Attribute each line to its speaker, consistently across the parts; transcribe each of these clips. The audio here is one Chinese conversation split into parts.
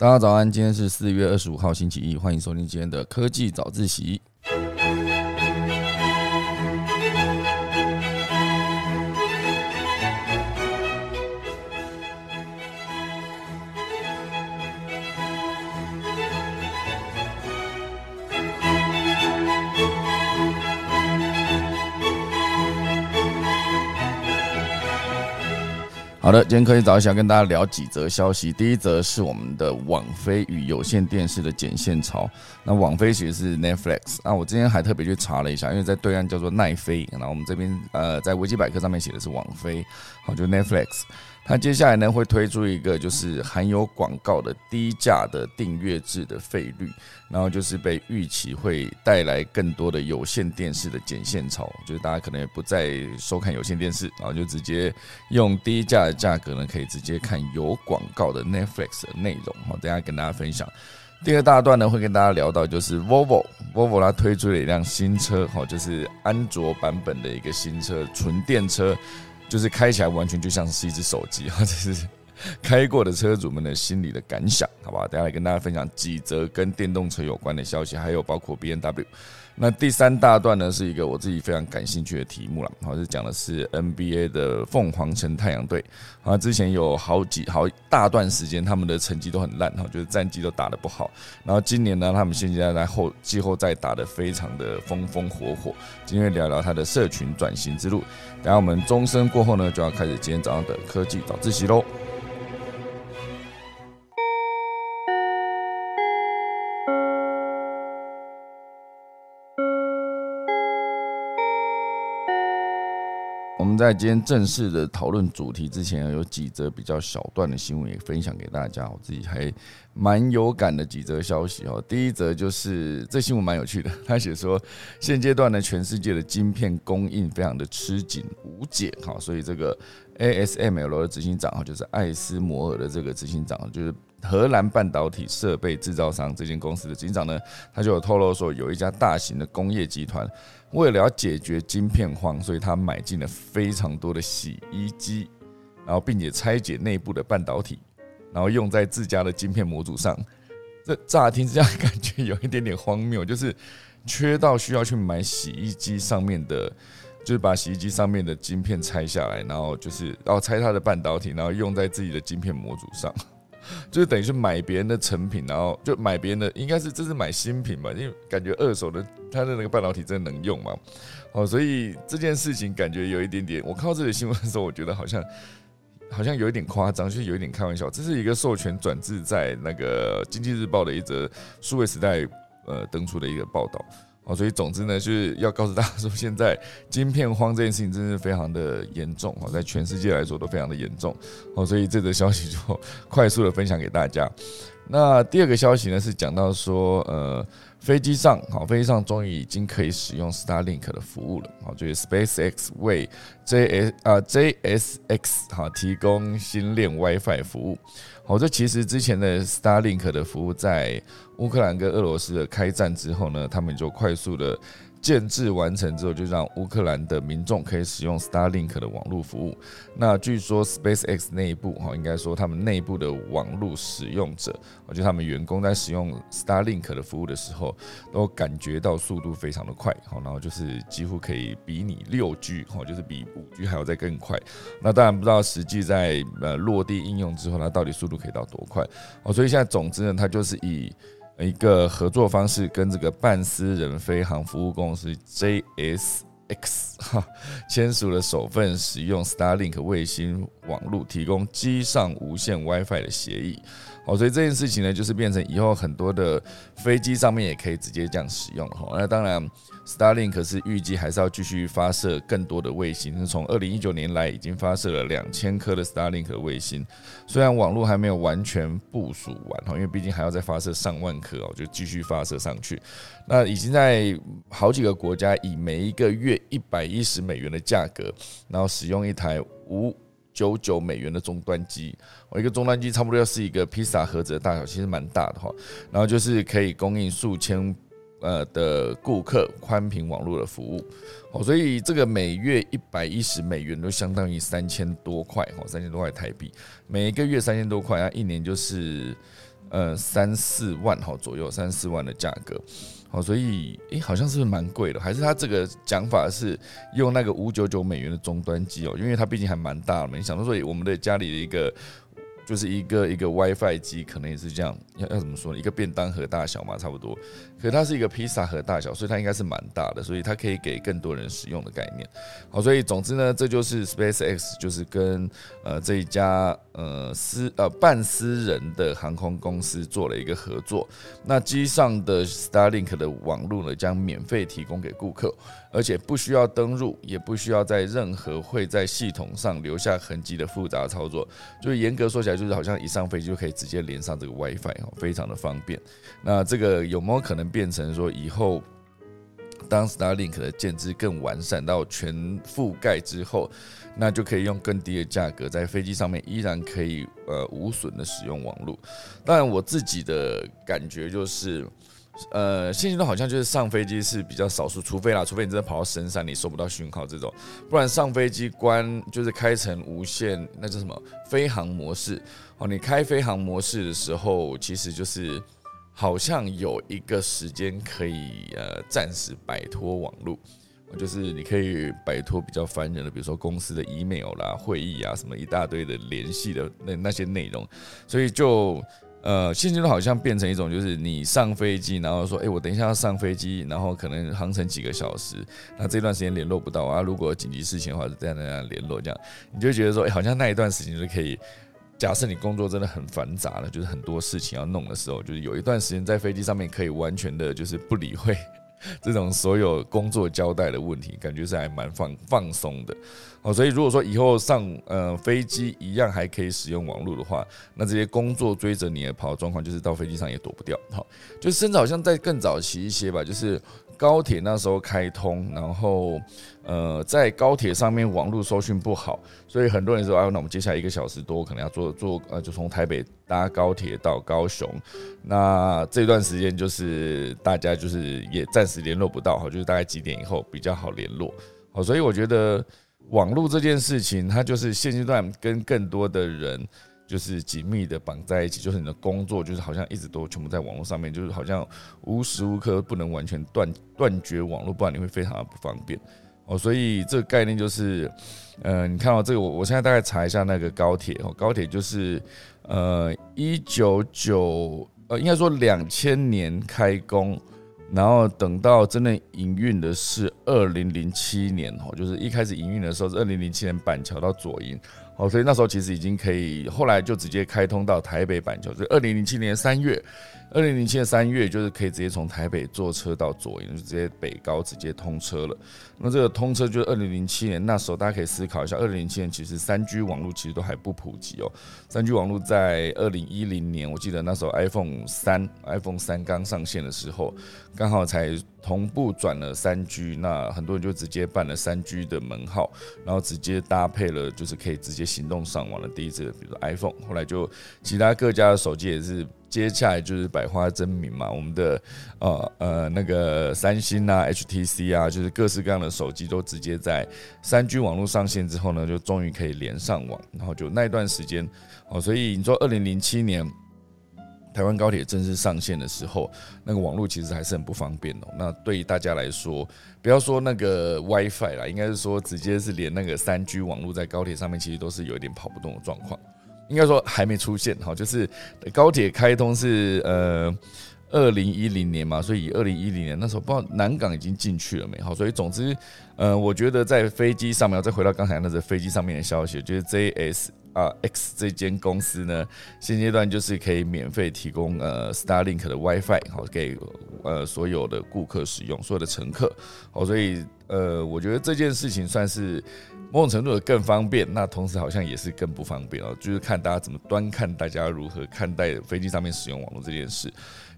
Speaker 1: 大家早安，今天是四月二十五号星期一，欢迎收听今天的科技早自习。好的，今天科技早想跟大家聊几则消息。第一则是我们的网飞与有线电视的剪线潮。那网飞其实是 Netflix，那我今天还特别去查了一下，因为在对岸叫做奈飞，然后我们这边呃在维基百科上面写的是网飞，好就 Netflix。那接下来呢会推出一个就是含有广告的低价的订阅制的费率，然后就是被预期会带来更多的有线电视的剪线潮，就是大家可能也不再收看有线电视，然后就直接用低价的价格呢可以直接看有广告的 Netflix 的内容。好，等下跟大家分享。第二大段呢会跟大家聊到就是 Volvo，Volvo 它推出了一辆新车，好，就是安卓版本的一个新车，纯电车。就是开起来完全就像是一只手机，啊！这是开过的车主们的心里的感想，好吧？等下来跟大家分享几则跟电动车有关的消息，还有包括 B N W。那第三大段呢，是一个我自己非常感兴趣的题目了，好，是讲的是 NBA 的凤凰城太阳队。啊，之前有好几好大段时间，他们的成绩都很烂，哈，就是战绩都打得不好。然后今年呢，他们现在在后季后赛打得非常的风风火火。今天聊聊他的社群转型之路。等下我们钟声过后呢，就要开始今天早上的科技早自习喽。我们在今天正式的讨论主题之前，有几则比较小段的新闻也分享给大家。我自己还蛮有感的几则消息哦。第一则就是这新闻蛮有趣的，他写说现阶段呢，全世界的晶片供应非常的吃紧无解哈，所以这个 ASML 的执行长哈，就是艾斯摩尔的这个执行长，就是荷兰半导体设备制造商这间公司的执行长呢，他就有透露说，有一家大型的工业集团。为了要解决晶片荒，所以他买进了非常多的洗衣机，然后并且拆解内部的半导体，然后用在自家的晶片模组上。这乍听之下感觉有一点点荒谬，就是缺到需要去买洗衣机上面的，就是把洗衣机上面的晶片拆下来，然后就是然后拆它的半导体，然后用在自己的晶片模组上。就是等于是买别人的成品，然后就买别人的，应该是这是买新品吧？因为感觉二手的它的那个半导体真的能用嘛？哦，所以这件事情感觉有一点点，我看到这个新闻的时候，我觉得好像好像有一点夸张，就是有一点开玩笑。这是一个授权转制在那个经济日报的一则数位时代呃登出的一个报道。哦，所以总之呢，就是要告诉大家说，现在晶片荒这件事情真是非常的严重哦，在全世界来说都非常的严重哦，所以这则消息就 快速的分享给大家。那第二个消息呢，是讲到说，呃，飞机上，好，飞机上终于已经可以使用 Starlink 的服务了，好，就是 SpaceX 为 JS 啊 JSX 哈提供星链 WiFi 服务。哦，这其实之前的 Starlink 的服务在乌克兰跟俄罗斯的开战之后呢，他们就快速的。建制完成之后，就让乌克兰的民众可以使用 Starlink 的网络服务。那据说 SpaceX 内部哈，应该说他们内部的网络使用者，我觉得他们员工在使用 Starlink 的服务的时候，都感觉到速度非常的快，好，然后就是几乎可以比拟六 G，哈，就是比五 G 还要再更快。那当然不知道实际在呃落地应用之后，它到底速度可以到多快。哦，所以现在总之呢，它就是以。一个合作方式跟这个半私人飞航服务公司 JSX 哈签署了首份使用 Starlink 卫星网络提供机上无线 WiFi 的协议。哦，所以这件事情呢，就是变成以后很多的飞机上面也可以直接这样使用哈。那当然，Starlink 是预计还是要继续发射更多的卫星。从二零一九年来，已经发射了两千颗的 Starlink 卫星。虽然网络还没有完全部署完哈，因为毕竟还要再发射上万颗哦，就继续发射上去。那已经在好几个国家以每一个月一百一十美元的价格，然后使用一台无。九九美元的终端机，我一个终端机差不多要是一个披萨盒子的大小，其实蛮大的哈。然后就是可以供应数千呃的顾客宽频网络的服务，哦，所以这个每月一百一十美元都相当于三千多块哈，三千多块台币，每一个月三千多块啊，一年就是呃三四万哈左右，三四万的价格。好，所以诶，好像是蛮贵的，还是他这个讲法是用那个五九九美元的终端机哦，因为它毕竟还蛮大的嘛，你想说我们的家里的一个。就是一个一个 WiFi 机，可能也是这样，要要怎么说呢？一个便当盒大小嘛，差不多。可它是一个披萨盒大小，所以它应该是蛮大的，所以它可以给更多人使用的概念。好，所以总之呢，这就是 SpaceX 就是跟呃这一家呃私呃半私人的航空公司做了一个合作。那机上的 Starlink 的网络呢，将免费提供给顾客。而且不需要登入，也不需要在任何会在系统上留下痕迹的复杂操作，就是严格说起来，就是好像一上飞机就可以直接连上这个 WiFi 哦，非常的方便。那这个有没有可能变成说以后，当 Starlink 的建制更完善到全覆盖之后，那就可以用更低的价格在飞机上面依然可以呃无损的使用网络？当然，我自己的感觉就是。呃，现阶段好像就是上飞机是比较少数，除非啦，除非你真的跑到深山，你收不到讯号这种，不然上飞机关就是开成无线，那叫什么飞行模式哦。你开飞行模式的时候，其实就是好像有一个时间可以呃暂时摆脱网络，就是你可以摆脱比较烦人的，比如说公司的 email 啦、会议啊什么一大堆的联系的那那些内容，所以就。呃，现在都好像变成一种，就是你上飞机，然后说，哎，我等一下要上飞机，然后可能航程几个小时，那这段时间联络不到啊。如果紧急事情的话，就这样那样联络，这样你就觉得说，哎，好像那一段时间就可以。假设你工作真的很繁杂了，就是很多事情要弄的时候，就是有一段时间在飞机上面可以完全的，就是不理会这种所有工作交代的问题，感觉是还蛮放放松的。哦，所以如果说以后上呃飞机一样还可以使用网络的话，那这些工作追着你而跑的状况，就是到飞机上也躲不掉。好，就甚至好像在更早期一些吧，就是高铁那时候开通，然后呃在高铁上面网络搜讯不好，所以很多人说啊，那我们接下来一个小时多可能要坐坐呃就从台北搭高铁到高雄，那这段时间就是大家就是也暂时联络不到，哈，就是大概几点以后比较好联络。好，所以我觉得。网络这件事情，它就是现阶段跟更多的人就是紧密的绑在一起，就是你的工作就是好像一直都全部在网络上面，就是好像无时无刻不能完全断断绝网络，不然你会非常的不方便哦。所以这个概念就是，呃，你看到这个，我我现在大概查一下那个高铁哦，高铁就是呃一九九呃应该说两千年开工。然后等到真正营运的是二零零七年哦，就是一开始营运的时候是二零零七年板桥到左营，哦，所以那时候其实已经可以，后来就直接开通到台北板桥，就二零零七年三月。二零零七年三月，就是可以直接从台北坐车到左营，就直接北高直接通车了。那这个通车就是二零零七年那时候，大家可以思考一下，二零零七年其实三 G 网络其实都还不普及哦。三 G 网络在二零一零年，我记得那时候 iPhone 三 iPhone 三刚上线的时候，刚好才同步转了三 G，那很多人就直接办了三 G 的门号，然后直接搭配了就是可以直接行动上网的第一次，比如说 iPhone，后来就其他各家的手机也是。接下来就是百花争鸣嘛，我们的呃呃那个三星啊、HTC 啊，就是各式各样的手机都直接在三 G 网络上线之后呢，就终于可以连上网，然后就那一段时间哦，所以你说二零零七年台湾高铁正式上线的时候，那个网络其实还是很不方便哦。那对于大家来说，不要说那个 WiFi 啦，应该是说直接是连那个三 G 网络在高铁上面，其实都是有一点跑不动的状况。应该说还没出现哈，就是高铁开通是呃二零一零年嘛，所以二零一零年那时候不知道南港已经进去了没好，所以总之呃，我觉得在飞机上面，再回到刚才那个飞机上面的消息，就是 JS 啊 X 这间公司呢，现阶段就是可以免费提供呃 Starlink 的 WiFi 好给呃所有的顾客使用，所有的乘客好，所以呃，我觉得这件事情算是。某种程度的更方便，那同时好像也是更不方便哦。就是看大家怎么端看，大家如何看待飞机上面使用网络这件事。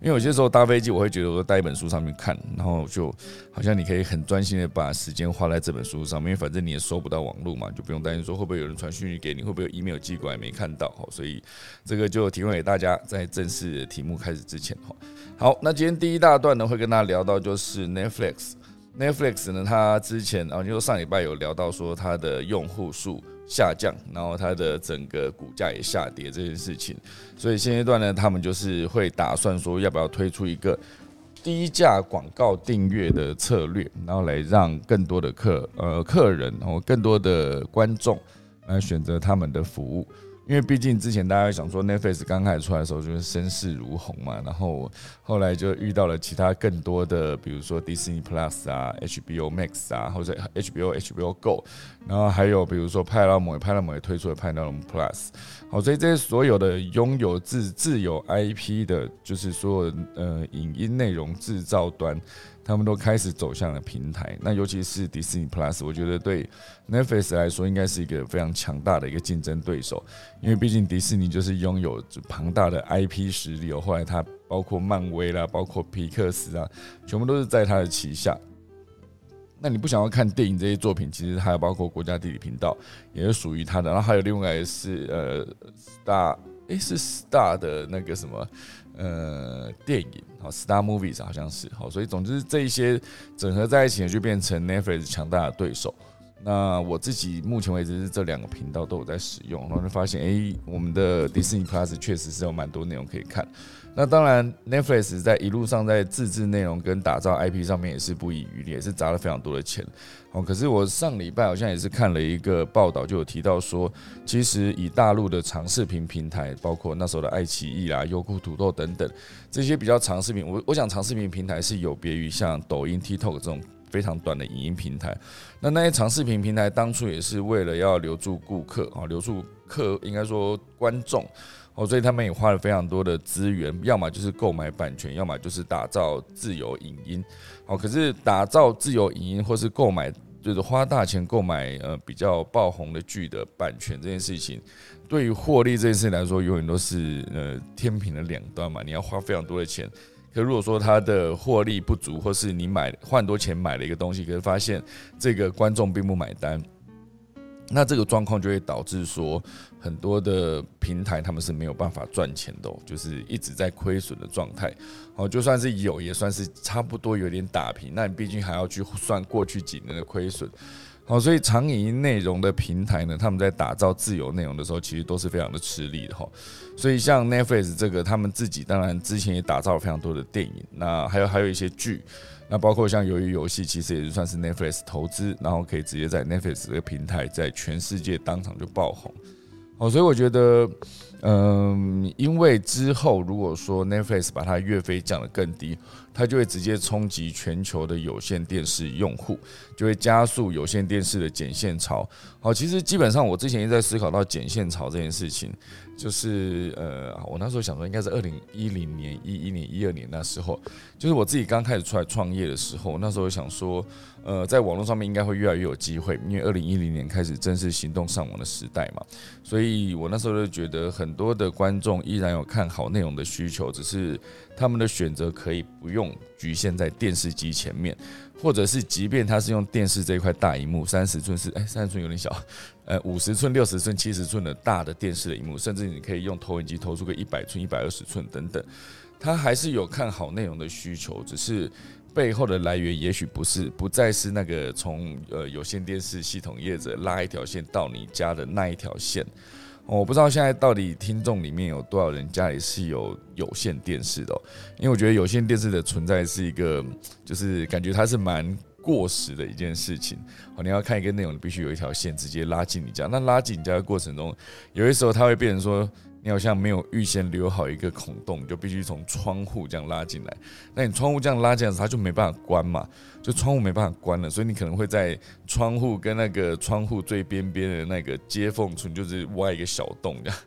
Speaker 1: 因为有些时候搭飞机，我会觉得我带一本书上面看，然后就好像你可以很专心的把时间花在这本书上面，因为反正你也收不到网络嘛，就不用担心说会不会有人传讯息给你，会不会有 email 寄过来没看到。所以这个就提供给大家，在正式的题目开始之前哈。好，那今天第一大段呢，会跟大家聊到就是 Netflix。Netflix 呢，它之前啊，就上礼拜有聊到说，它的用户数下降，然后它的整个股价也下跌这件事情，所以现阶段呢，他们就是会打算说要不要推出一个低价广告订阅的策略，然后来让更多的客呃客人，然后更多的观众来选择他们的服务。因为毕竟之前大家想说，Netflix 刚开始出来的时候就是声势如虹嘛，然后后来就遇到了其他更多的，比如说 Disney Plus 啊、HBO Max 啊，或者 HBO HBO Go，然后还有比如说派拉蒙，派拉蒙也推出了派拉蒙 Plus，好，所以这些所有的拥有自自有 IP 的，就是所有呃影音内容制造端。他们都开始走向了平台，那尤其是迪士尼 Plus，我觉得对 Netflix 来说应该是一个非常强大的一个竞争对手，因为毕竟迪士尼就是拥有庞大的 IP 实力哦。后来它包括漫威啦，包括皮克斯啊，全部都是在它的旗下。那你不想要看电影这些作品，其实还有包括国家地理频道也是属于它的，然后还有另外是呃 Star，诶是 Star 的那个什么。呃，电影好，Star Movies 好像是好，所以总之这一些整合在一起，就变成 Netflix 强大的对手。那我自己目前为止是这两个频道都有在使用，然后就发现，哎，我们的 Disney Plus 确实是有蛮多内容可以看。那当然，Netflix 在一路上在自制内容跟打造 IP 上面也是不遗余力，也是砸了非常多的钱。哦，可是我上礼拜好像也是看了一个报道，就有提到说，其实以大陆的长视频平台，包括那时候的爱奇艺啦、优酷土豆等等这些比较长视频，我我想长视频平台是有别于像抖音、TikTok 这种非常短的影音平台。那那些长视频平台当初也是为了要留住顾客啊，留住客应该说观众。哦，所以他们也花了非常多的资源，要么就是购买版权，要么就是打造自由影音。哦，可是打造自由影音或是购买，就是花大钱购买呃比较爆红的剧的版权这件事情，对于获利这件事情来说，永远都是呃天平的两端嘛。你要花非常多的钱，可如果说它的获利不足，或是你买换多钱买了一个东西，可是发现这个观众并不买单。那这个状况就会导致说，很多的平台他们是没有办法赚钱的，就是一直在亏损的状态。哦，就算是有，也算是差不多有点打平。那你毕竟还要去算过去几年的亏损。好，所以长影音内容的平台呢，他们在打造自由内容的时候，其实都是非常的吃力的哈。所以像 Netflix 这个，他们自己当然之前也打造了非常多的电影，那还有还有一些剧。那包括像鱿鱼游戏，其实也是算是 Netflix 投资，然后可以直接在 Netflix 这个平台，在全世界当场就爆红。哦，所以我觉得，嗯，因为之后如果说 Netflix 把它月费降得更低，它就会直接冲击全球的有线电视用户，就会加速有线电视的剪线潮。好，其实基本上我之前也在思考到剪线潮这件事情。就是呃，我那时候想说，应该是二零一零年、一一年、一二年那时候，就是我自己刚开始出来创业的时候，那时候想说，呃，在网络上面应该会越来越有机会，因为二零一零年开始正式行动上网的时代嘛，所以我那时候就觉得很多的观众依然有看好内容的需求，只是他们的选择可以不用局限在电视机前面。或者是，即便他是用电视这一块大荧幕，三十寸是哎，三十寸有点小，呃，五十寸、六十寸、七十寸的大的电视的荧幕，甚至你可以用投影机投出个一百寸、一百二十寸等等，他还是有看好内容的需求，只是背后的来源也许不是不再是那个从呃有线电视系统业者拉一条线到你家的那一条线。我不知道现在到底听众里面有多少人家里是有有线电视的，因为我觉得有线电视的存在是一个，就是感觉它是蛮过时的一件事情。哦，你要看一个内容，你必须有一条线直接拉进你家。那拉进你家的过程中，有些时候它会变成说。你好像没有预先留好一个孔洞，就必须从窗户这样拉进来。那你窗户这样拉进来，它就没办法关嘛，就窗户没办法关了，所以你可能会在窗户跟那个窗户最边边的那个接缝处，就是挖一个小洞这样，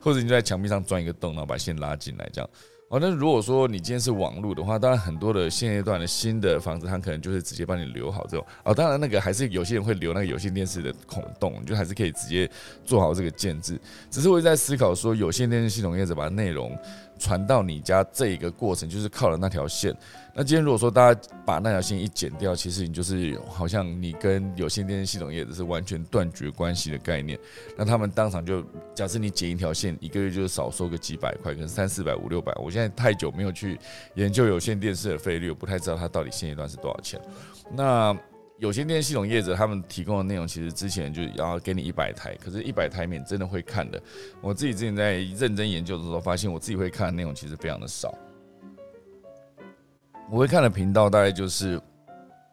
Speaker 1: 或者你就在墙壁上钻一个洞，然后把线拉进来这样。哦，那如果说你今天是网络的话，当然很多的现阶段的新的房子，它可能就是直接帮你留好这种。哦，当然那个还是有些人会留那个有线电视的孔洞，就还是可以直接做好这个建制。只是我在思考说，有线电视系统业者把内容。传到你家这一个过程，就是靠了那条线。那今天如果说大家把那条线一剪掉，其实你就是好像你跟有线电视系统业者是完全断绝关系的概念。那他们当场就假设你剪一条线，一个月就少收个几百块，可能三四百、五六百。我现在太久没有去研究有线电视的费率，我不太知道它到底现阶段是多少钱。那有线电视系统业者他们提供的内容，其实之前就要给你一百台，可是，一百台面真的会看的。我自己之前在认真研究的时候，发现我自己会看的内容其实非常的少。我会看的频道大概就是。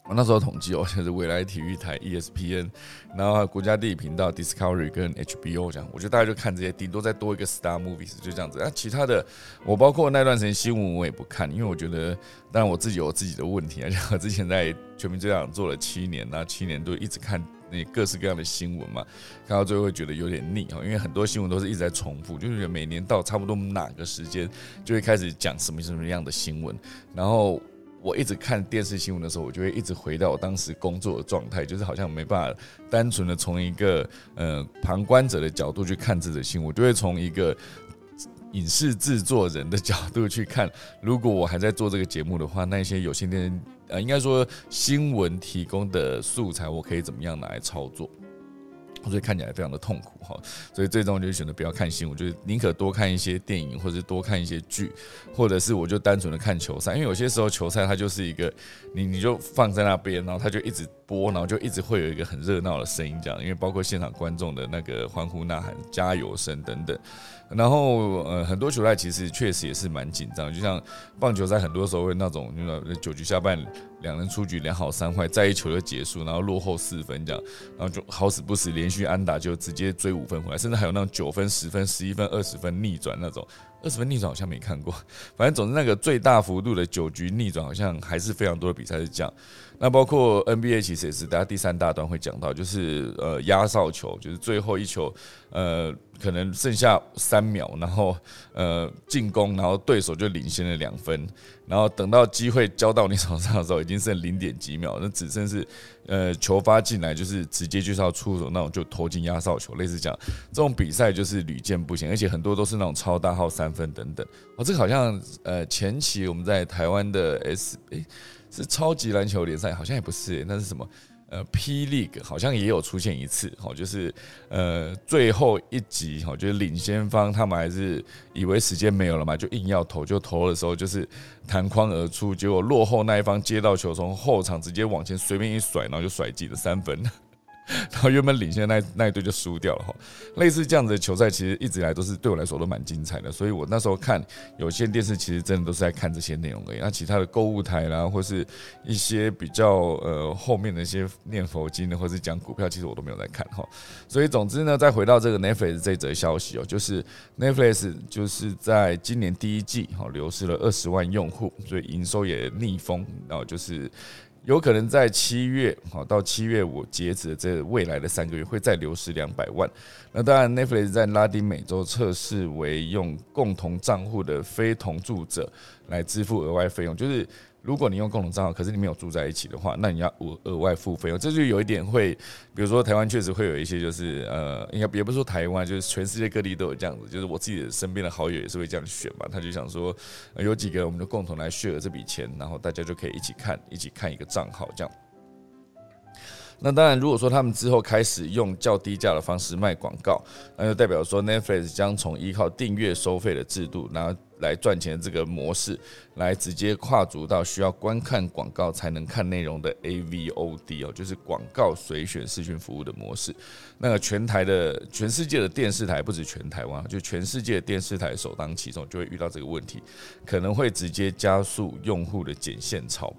Speaker 1: 我那时候统计哦，就是未来体育台 ESPN，然后国家地理频道 Discovery 跟 HBO 这样，我觉得大家就看这些，顶多再多一个 Star Movies 就这样子。那其他的，我包括那段时间新闻我也不看，因为我觉得，当然我自己有自己的问题啊。像 我之前在全民这样做了七年，那七年都一直看那各式各样的新闻嘛，看到最后会觉得有点腻哈，因为很多新闻都是一直在重复，就是每年到差不多哪个时间就会开始讲什么什么样的新闻，然后。我一直看电视新闻的时候，我就会一直回到我当时工作的状态，就是好像没办法单纯的从一个呃旁观者的角度去看这则新闻，我就会从一个影视制作人的角度去看。如果我还在做这个节目的话，那一些有线电呃，应该说新闻提供的素材，我可以怎么样拿来操作？所以看起来非常的痛苦哈，所以最终就选择不要看新闻，就是宁可多看一些电影，或者多看一些剧，或者是我就单纯的看球赛，因为有些时候球赛它就是一个你你就放在那边，然后它就一直播，然后就一直会有一个很热闹的声音这样，因为包括现场观众的那个欢呼呐喊、加油声等等。然后呃，很多球赛其实确实也是蛮紧张，就像棒球赛，很多时候会那种，你知九局下半两人出局，两好三坏，再一球就结束，然后落后四分这样，然后就好死不死连续安打就直接追五分回来，甚至还有那种九分、十分、十一分、二十分逆转那种。二十分逆转好像没看过，反正总之那个最大幅度的九局逆转好像还是非常多的比赛是这样。那包括 NBA 其实也是，大家第三大段会讲到，就是呃压哨球，就是最后一球，呃可能剩下三秒，然后呃进攻，然后对手就领先了两分，然后等到机会交到你手上的时候，已经剩零点几秒，那只剩是呃球发进来就是直接就是要出手那种就投进压哨球，类似这样。这种比赛就是屡见不鲜，而且很多都是那种超大号三分等等。哦，这个好像呃前期我们在台湾的 S 诶。是超级篮球联赛，好像也不是，那是什么？呃，P League 好像也有出现一次，好，就是呃最后一集，好，就是领先方他们还是以为时间没有了嘛，就硬要投，就投的时候就是弹框而出，结果落后那一方接到球，从后场直接往前随便一甩，然后就甩进了三分。然后原本领先的那那一队就输掉了哈，类似这样子的球赛，其实一直以来都是对我来说都蛮精彩的，所以我那时候看有线电视，其实真的都是在看这些内容而已。那其他的购物台啦，或是一些比较呃后面的一些念佛经的，或是讲股票，其实我都没有在看哈。所以总之呢，再回到这个 Netflix 这则消息哦，就是 Netflix 就是在今年第一季哈流失了二十万用户，所以营收也逆风，然后就是。有可能在七月，好到七月我截止的这未来的三个月会再流失两百万。那当然，Netflix 在拉丁美洲测试为用共同账户的非同住者来支付额外费用，就是。如果你用共同账号，可是你没有住在一起的话，那你要额额外付费用。这就有一点会，比如说台湾确实会有一些，就是呃，应该也不是说台湾，就是全世界各地都有这样子。就是我自己的身边的好友也是会这样选嘛，他就想说，有几个我们就共同来 share 这笔钱，然后大家就可以一起看，一起看一个账号这样。那当然，如果说他们之后开始用较低价的方式卖广告，那就代表说 Netflix 将从依靠订阅收费的制度，然后来赚钱的这个模式，来直接跨足到需要观看广告才能看内容的 AVOD 哦，就是广告随选视讯服务的模式。那个全台的全世界的电视台，不止全台湾，就全世界的电视台首当其冲，就会遇到这个问题，可能会直接加速用户的剪线潮。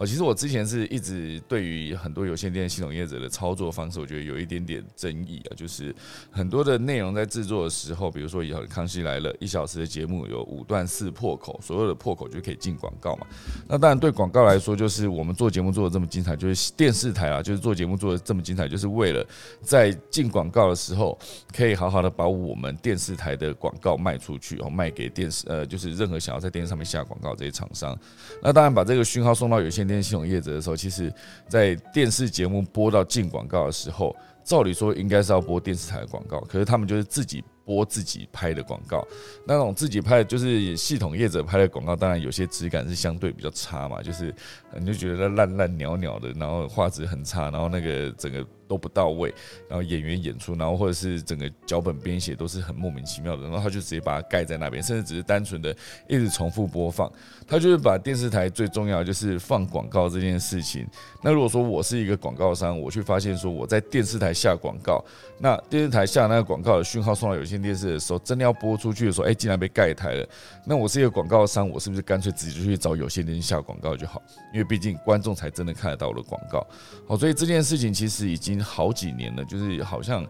Speaker 1: 哦，其实我之前是一直对于很多有线电视系统业者的操作方式，我觉得有一点点争议啊。就是很多的内容在制作的时候，比如说以后康熙来了一小时的节目有五段四破口，所有的破口就可以进广告嘛。那当然对广告来说，就是我们做节目做的这么精彩，就是电视台啊，就是做节目做的这么精彩，就是为了在进广告的时候，可以好好的把我们电视台的广告卖出去，然后卖给电视呃，就是任何想要在电视上面下广告这些厂商。那当然把这个讯号送到有线。电系统业者的时候，其实，在电视节目播到进广告的时候，照理说应该是要播电视台的广告，可是他们就是自己播自己拍的广告。那种自己拍的，就是系统业者拍的广告，当然有些质感是相对比较差嘛，就是你就觉得烂烂鸟鸟的，然后画质很差，然后那个整个都不到位，然后演员演出，然后或者是整个脚本编写都是很莫名其妙的，然后他就直接把它盖在那边，甚至只是单纯的一直重复播放。他就是把电视台最重要就是放广告这件事情。那如果说我是一个广告商，我去发现说我在电视台下广告，那电视台下那个广告的讯号送到有线电视的时候，真的要播出去的时候，哎，竟然被盖台了。那我是一个广告商，我是不是干脆直接去找有线电视下广告就好？因为毕竟观众才真的看得到我的广告。好，所以这件事情其实已经好几年了，就是好像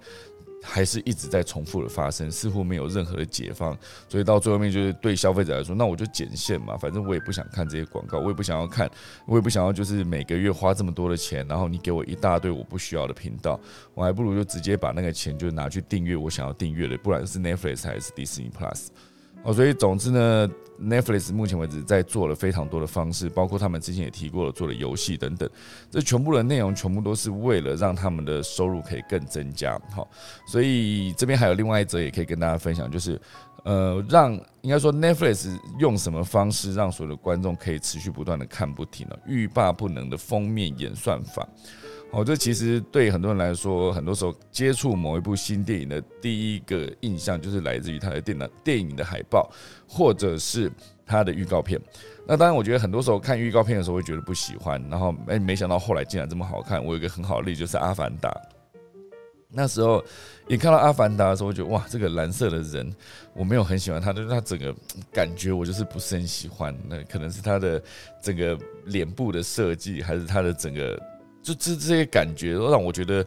Speaker 1: 还是一直在重复的发生，似乎没有任何的解放。所以到最后面，就是对消费者来说，那我就剪线嘛，反正我也不想看这些广告，我也不想要看，我也不想要就是每个月花这么多的钱，然后你给我一大堆我不需要的频道，我还不如就直接把那个钱就拿去订阅我想要订阅的，不然是 Netflix 还是 Disney Plus。哦，所以总之呢，Netflix 目前为止在做了非常多的方式，包括他们之前也提过了做的游戏等等，这全部的内容全部都是为了让他们的收入可以更增加。好，所以这边还有另外一则也可以跟大家分享，就是呃，让应该说 Netflix 用什么方式让所有的观众可以持续不断的看不停了，欲罢不能的封面演算法。哦，这其实对很多人来说，很多时候接触某一部新电影的第一个印象，就是来自于它的电脑电影的海报，或者是它的预告片。那当然，我觉得很多时候看预告片的时候会觉得不喜欢，然后哎，没想到后来竟然这么好看。我有一个很好的例子，就是《阿凡达》。那时候一看到《阿凡达》的时候，我觉得哇，这个蓝色的人，我没有很喜欢他，就是他整个感觉我就是不是很喜欢。那可能是他的整个脸部的设计，还是他的整个。就这这些感觉都让我觉得，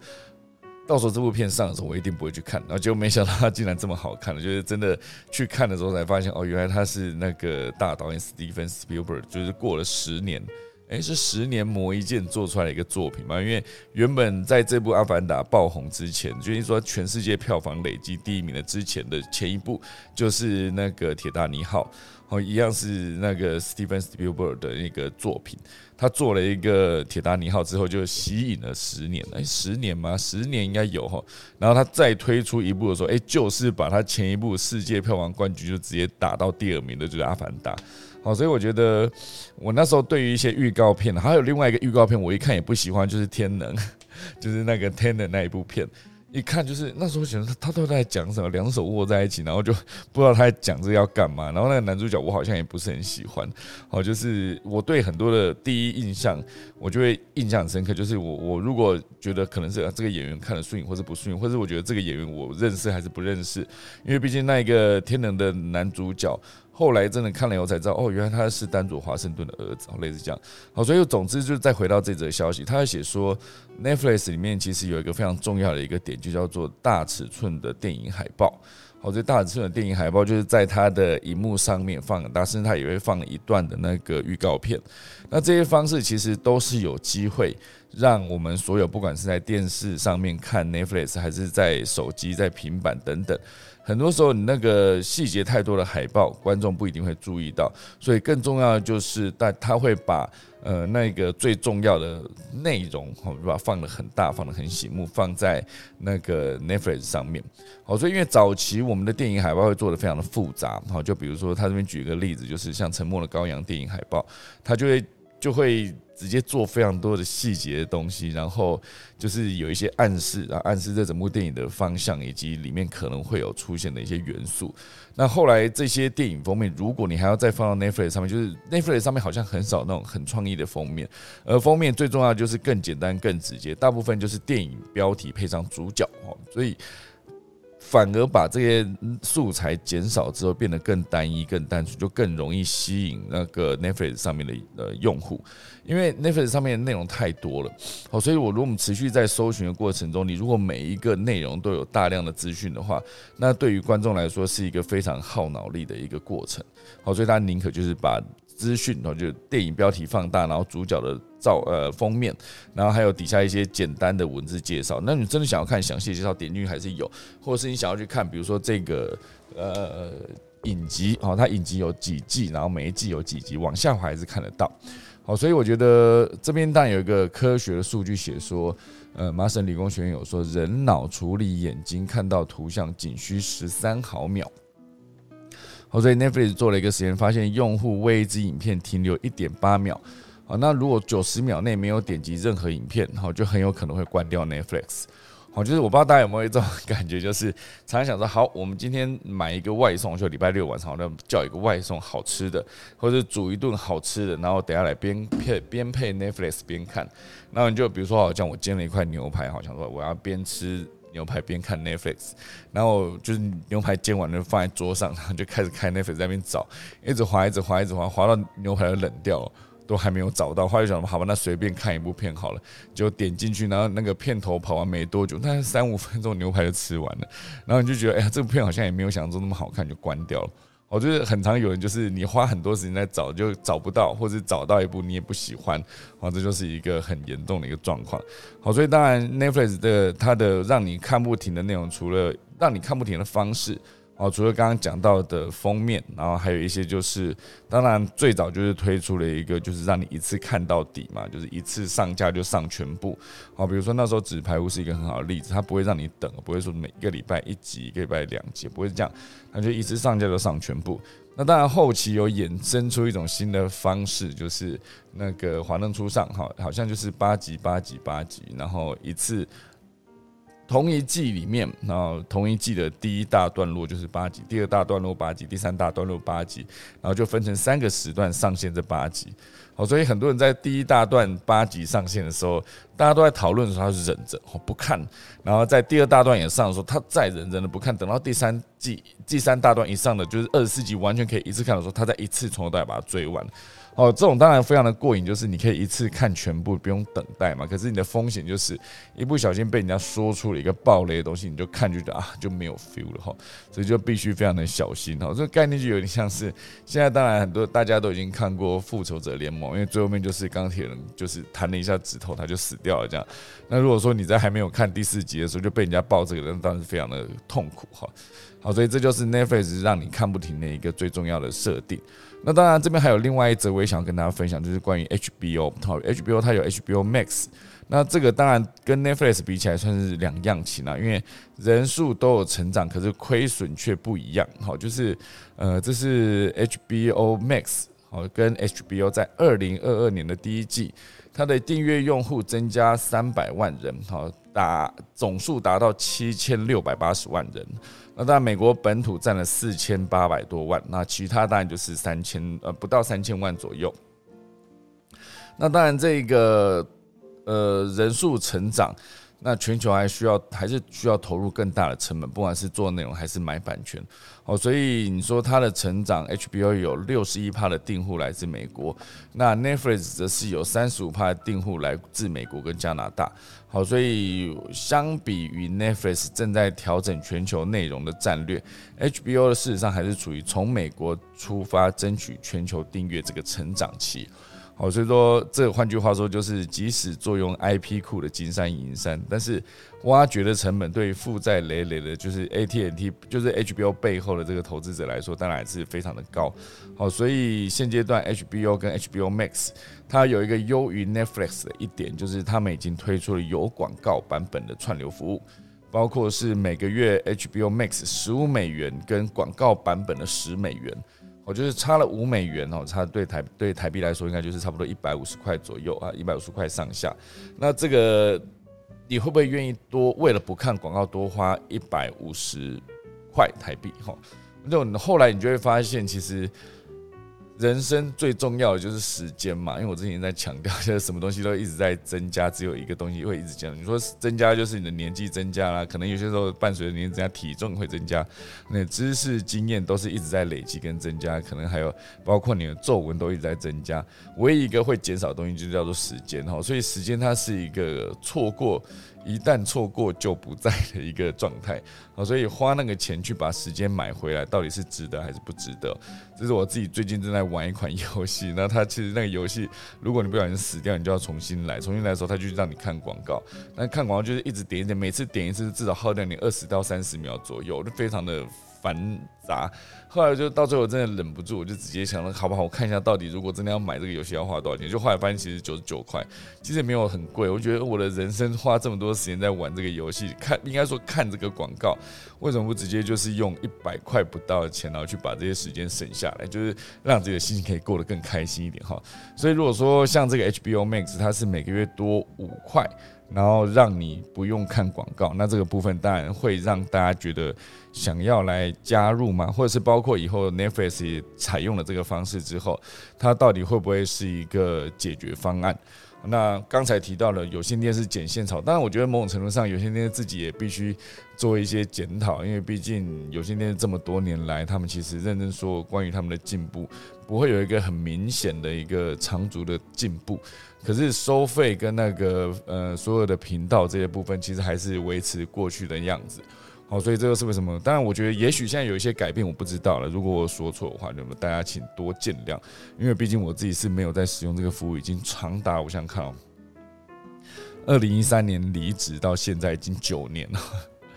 Speaker 1: 到时候这部片上的时候，我一定不会去看。然后结果没想到它竟然这么好看了，就是真的去看的时候才发现，哦，原来他是那个大导演 Steven Spielberg，就是过了十年，诶，是十年磨一剑做出来的一个作品嘛？因为原本在这部《阿凡达》爆红之前，就是说全世界票房累计第一名的之前的前一部，就是那个《铁达尼号》。哦，一样是那个 Steven Spielberg 的那个作品，他做了一个铁达尼号之后，就吸引了十年，哎，十年吗？十年应该有哈。然后他再推出一部的时候，哎，就是把他前一部世界票房冠军就直接打到第二名的，就是《阿凡达》。好，所以我觉得我那时候对于一些预告片，还有另外一个预告片，我一看也不喜欢，就是《天能》，就是那个《天能》那一部片。一看就是那时候觉得他他都在讲什么，两手握在一起，然后就 不知道他在讲这要干嘛。然后那个男主角我好像也不是很喜欢，哦，就是我对很多的第一印象，我就会印象很深刻。就是我我如果觉得可能是这个演员看得顺眼，或是不顺眼，或者我觉得这个演员我认识还是不认识，因为毕竟那一个天能的男主角。后来真的看了以后才知道，哦，原来他是丹佐华盛顿的儿子，类似这样。好，所以总之就是再回到这则消息，他写说，Netflix 里面其实有一个非常重要的一个点，就叫做大尺寸的电影海报。好，这大尺寸的电影海报就是在它的荧幕上面放很大，甚至它也会放一段的那个预告片。那这些方式其实都是有机会让我们所有不管是在电视上面看 Netflix，还是在手机、在平板等等。很多时候，你那个细节太多的海报，观众不一定会注意到。所以更重要的就是，但他会把呃那个最重要的内容，好把放的很大，放的很醒目，放在那个 Netflix 上面。好，所以因为早期我们的电影海报会做的非常的复杂，好，就比如说他这边举一个例子，就是像《沉默的羔羊》电影海报，他就会就会。直接做非常多的细节的东西，然后就是有一些暗示啊，暗示这整部电影的方向以及里面可能会有出现的一些元素。那后来这些电影封面，如果你还要再放到 Netflix 上面，就是 Netflix 上面好像很少那种很创意的封面，而封面最重要就是更简单、更直接，大部分就是电影标题配上主角哦，所以。反而把这些素材减少之后，变得更单一、更单纯，就更容易吸引那个 Netflix 上面的呃用户。因为 Netflix 上面的内容太多了，好，所以我如果我们持续在搜寻的过程中，你如果每一个内容都有大量的资讯的话，那对于观众来说是一个非常耗脑力的一个过程。好，所以他宁可就是把。资讯然后就电影标题放大，然后主角的照呃封面，然后还有底下一些简单的文字介绍。那你真的想要看详细介绍，点进去还是有，或者是你想要去看，比如说这个呃影集哦，它影集有几季，然后每一季有几集，往下滑还是看得到。好，所以我觉得这边当然有一个科学的数据写说，呃，麻省理工学院有说，人脑处理眼睛看到图像仅需十三毫秒。所以 Netflix 做了一个实验，发现用户为一支影片停留一点八秒，啊，那如果九十秒内没有点击任何影片，好，就很有可能会关掉 Netflix。好，就是我不知道大家有没有一种感觉，就是 常常想说，好，我们今天买一个外送，就礼拜六晚上，那叫一个外送好吃的，或者煮一顿好吃的，然后等下来边配边配 Netflix 边看。那你就比如说，好像我煎了一块牛排，好像说我要边吃牛排边看 Netflix，然后就是牛排煎完就放在桌上，然后就开始看 Netflix 在那边找，一直滑，一直滑，一直滑，滑到牛排都冷掉了。都还没有找到，后来就想，好吧，那随便看一部片好了，就点进去，然后那个片头跑完没多久，但是三五分钟牛排就吃完了，然后你就觉得，哎呀，这部片好像也没有想象中那么好看，就关掉了。我觉得很常有人就是你花很多时间在找，就找不到，或者找到一部你也不喜欢，好，这就是一个很严重的一个状况。好，所以当然 Netflix 的它的让你看不停的内容，除了让你看不停的方式。哦，除了刚刚讲到的封面，然后还有一些就是，当然最早就是推出了一个，就是让你一次看到底嘛，就是一次上架就上全部。好，比如说那时候纸牌屋是一个很好的例子，它不会让你等，不会说每个礼拜一集，一个礼拜两集，不会这样，它就一次上架就上全部。那当然后期有衍生出一种新的方式，就是那个华灯初上，哈，好像就是八集八集八集，然后一次。同一季里面，然后同一季的第一大段落就是八集，第二大段落八集，第三大段落八集，然后就分成三个时段上线这八集。好，所以很多人在第一大段八集上线的时候，大家都在讨论说他是忍着不看，然后在第二大段也上的时候，他再忍忍的不看，等到第三季第三大段以上的就是二十四集完全可以一次看的时候，他再一次从头到尾把它追完。哦，这种当然非常的过瘾，就是你可以一次看全部，不用等待嘛。可是你的风险就是一不小心被人家说出了一个暴雷的东西，你就看就觉得啊就没有 feel 了哈，所以就必须非常的小心哈。这个概念就有点像是现在当然很多大家都已经看过复仇者联盟，因为最后面就是钢铁人就是弹了一下指头他就死掉了这样。那如果说你在还没有看第四集的时候就被人家爆这个人，当然是非常的痛苦哈。好，所以这就是 Netflix 让你看不停的一个最重要的设定。那当然，这边还有另外一则，我也想跟大家分享，就是关于 HBO。好，HBO 它有 HBO Max，那这个当然跟 Netflix 比起来算是两样情啊，因为人数都有成长，可是亏损却不一样。好，就是呃，这是 HBO Max，好，跟 HBO 在二零二二年的第一季，它的订阅用户增加三百万人，好，达总数达到七千六百八十万人。那当然，美国本土占了四千八百多万，那其他当然就是三千呃不到三千万左右。那当然，这个呃人数成长。那全球还需要还是需要投入更大的成本，不管是做内容还是买版权，哦，所以你说它的成长，HBO 有六十一趴的订户来自美国，那 Netflix 则是有三十五趴的订户来自美国跟加拿大，好，所以相比于 Netflix 正在调整全球内容的战略，HBO 的事实上还是处于从美国出发争取全球订阅这个成长期。好，所以说这换句话说，就是即使作用 IP 库的金山银山，但是挖掘的成本对负债累累的，就是 AT&T，就是 HBO 背后的这个投资者来说，当然还是非常的高。好，所以现阶段 HBO 跟 HBO Max 它有一个优于 Netflix 的一点，就是他们已经推出了有广告版本的串流服务，包括是每个月 HBO Max 十五美元跟广告版本的十美元。我就是差了五美元哦，差对台对台币来说，应该就是差不多一百五十块左右啊，一百五十块上下。那这个你会不会愿意多为了不看广告多花一百五十块台币？哈，那后来你就会发现，其实。人生最重要的就是时间嘛，因为我之前在强调，现在什么东西都一直在增加，只有一个东西会一直降。你说增加就是你的年纪增加啦，可能有些时候伴随着年纪增加，体重会增加，那知识经验都是一直在累积跟增加，可能还有包括你的皱纹都一直在增加。唯一一个会减少的东西就叫做时间哈，所以时间它是一个错过。一旦错过就不在的一个状态啊，所以花那个钱去把时间买回来，到底是值得还是不值得？这是我自己最近正在玩一款游戏，那它其实那个游戏，如果你不小心死掉，你就要重新来，重新来的时候，它就让你看广告，那看广告就是一直点一点，每次点一次至少耗掉你二十到三十秒左右，就非常的繁杂。后来就到最后真的忍不住，我就直接想了，好不好？我看一下到底如果真的要买这个游戏要花多少钱？就后来发现其实九十九块，其实也没有很贵。我觉得我的人生花这么多时间在玩这个游戏，看应该说看这个广告，为什么不直接就是用一百块不到的钱，然后去把这些时间省下来，就是让自己的心情可以过得更开心一点哈。所以如果说像这个 HBO Max，它是每个月多五块。然后让你不用看广告，那这个部分当然会让大家觉得想要来加入嘛，或者是包括以后 Netflix 也采用了这个方式之后，它到底会不会是一个解决方案？那刚才提到了有线电视剪线草，当然我觉得某种程度上有线电视自己也必须做一些检讨，因为毕竟有线电视这么多年来，他们其实认真说关于他们的进步，不会有一个很明显的一个长足的进步。可是收费跟那个呃所有的频道这些部分，其实还是维持过去的样子。好，所以这个是为什么？当然，我觉得也许现在有一些改变，我不知道了。如果我说错的话，那么大家请多见谅。因为毕竟我自己是没有在使用这个服务，已经长达我想看哦，二零一三年离职到现在已经九年了。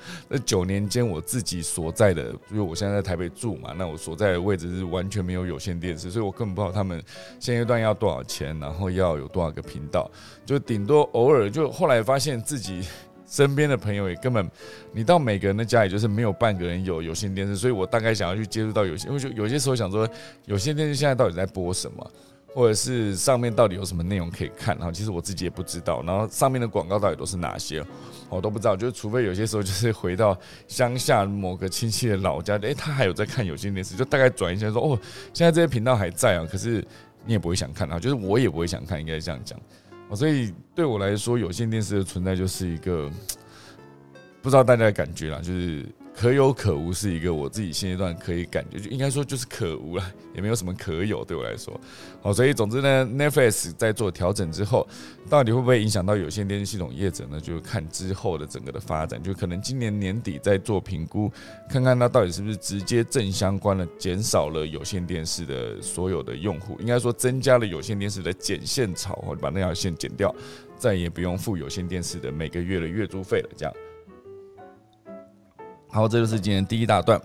Speaker 1: 那九年间，我自己所在的，因为我现在在台北住嘛，那我所在的位置是完全没有有线电视，所以我根本不知道他们现阶段要多少钱，然后要有多少个频道，就顶多偶尔就后来发现自己。身边的朋友也根本，你到每个人的家里就是没有半个人有有线电视，所以我大概想要去接触到有线，因为就有些时候想说有线电视现在到底在播什么，或者是上面到底有什么内容可以看，然后其实我自己也不知道，然后上面的广告到底都是哪些，我都不知道，就是除非有些时候就是回到乡下某个亲戚的老家，诶，他还有在看有线电视，就大概转一下说哦，现在这些频道还在啊，可是你也不会想看啊，就是我也不会想看，应该这样讲。所以对我来说，有线电视的存在就是一个 不知道大家的感觉啦，就是。可有可无是一个我自己现阶段可以感觉，就应该说就是可无了，也没有什么可有对我来说。好，所以总之呢，Netflix 在做调整之后，到底会不会影响到有线电视系统业者呢？就看之后的整个的发展，就可能今年年底再做评估，看看它到底是不是直接正相关的减少了有线电视的所有的用户，应该说增加了有线电视的剪线潮，或者把那条线剪掉，再也不用付有线电视的每个月的月租费了，这样。好，这就是今天第一大段。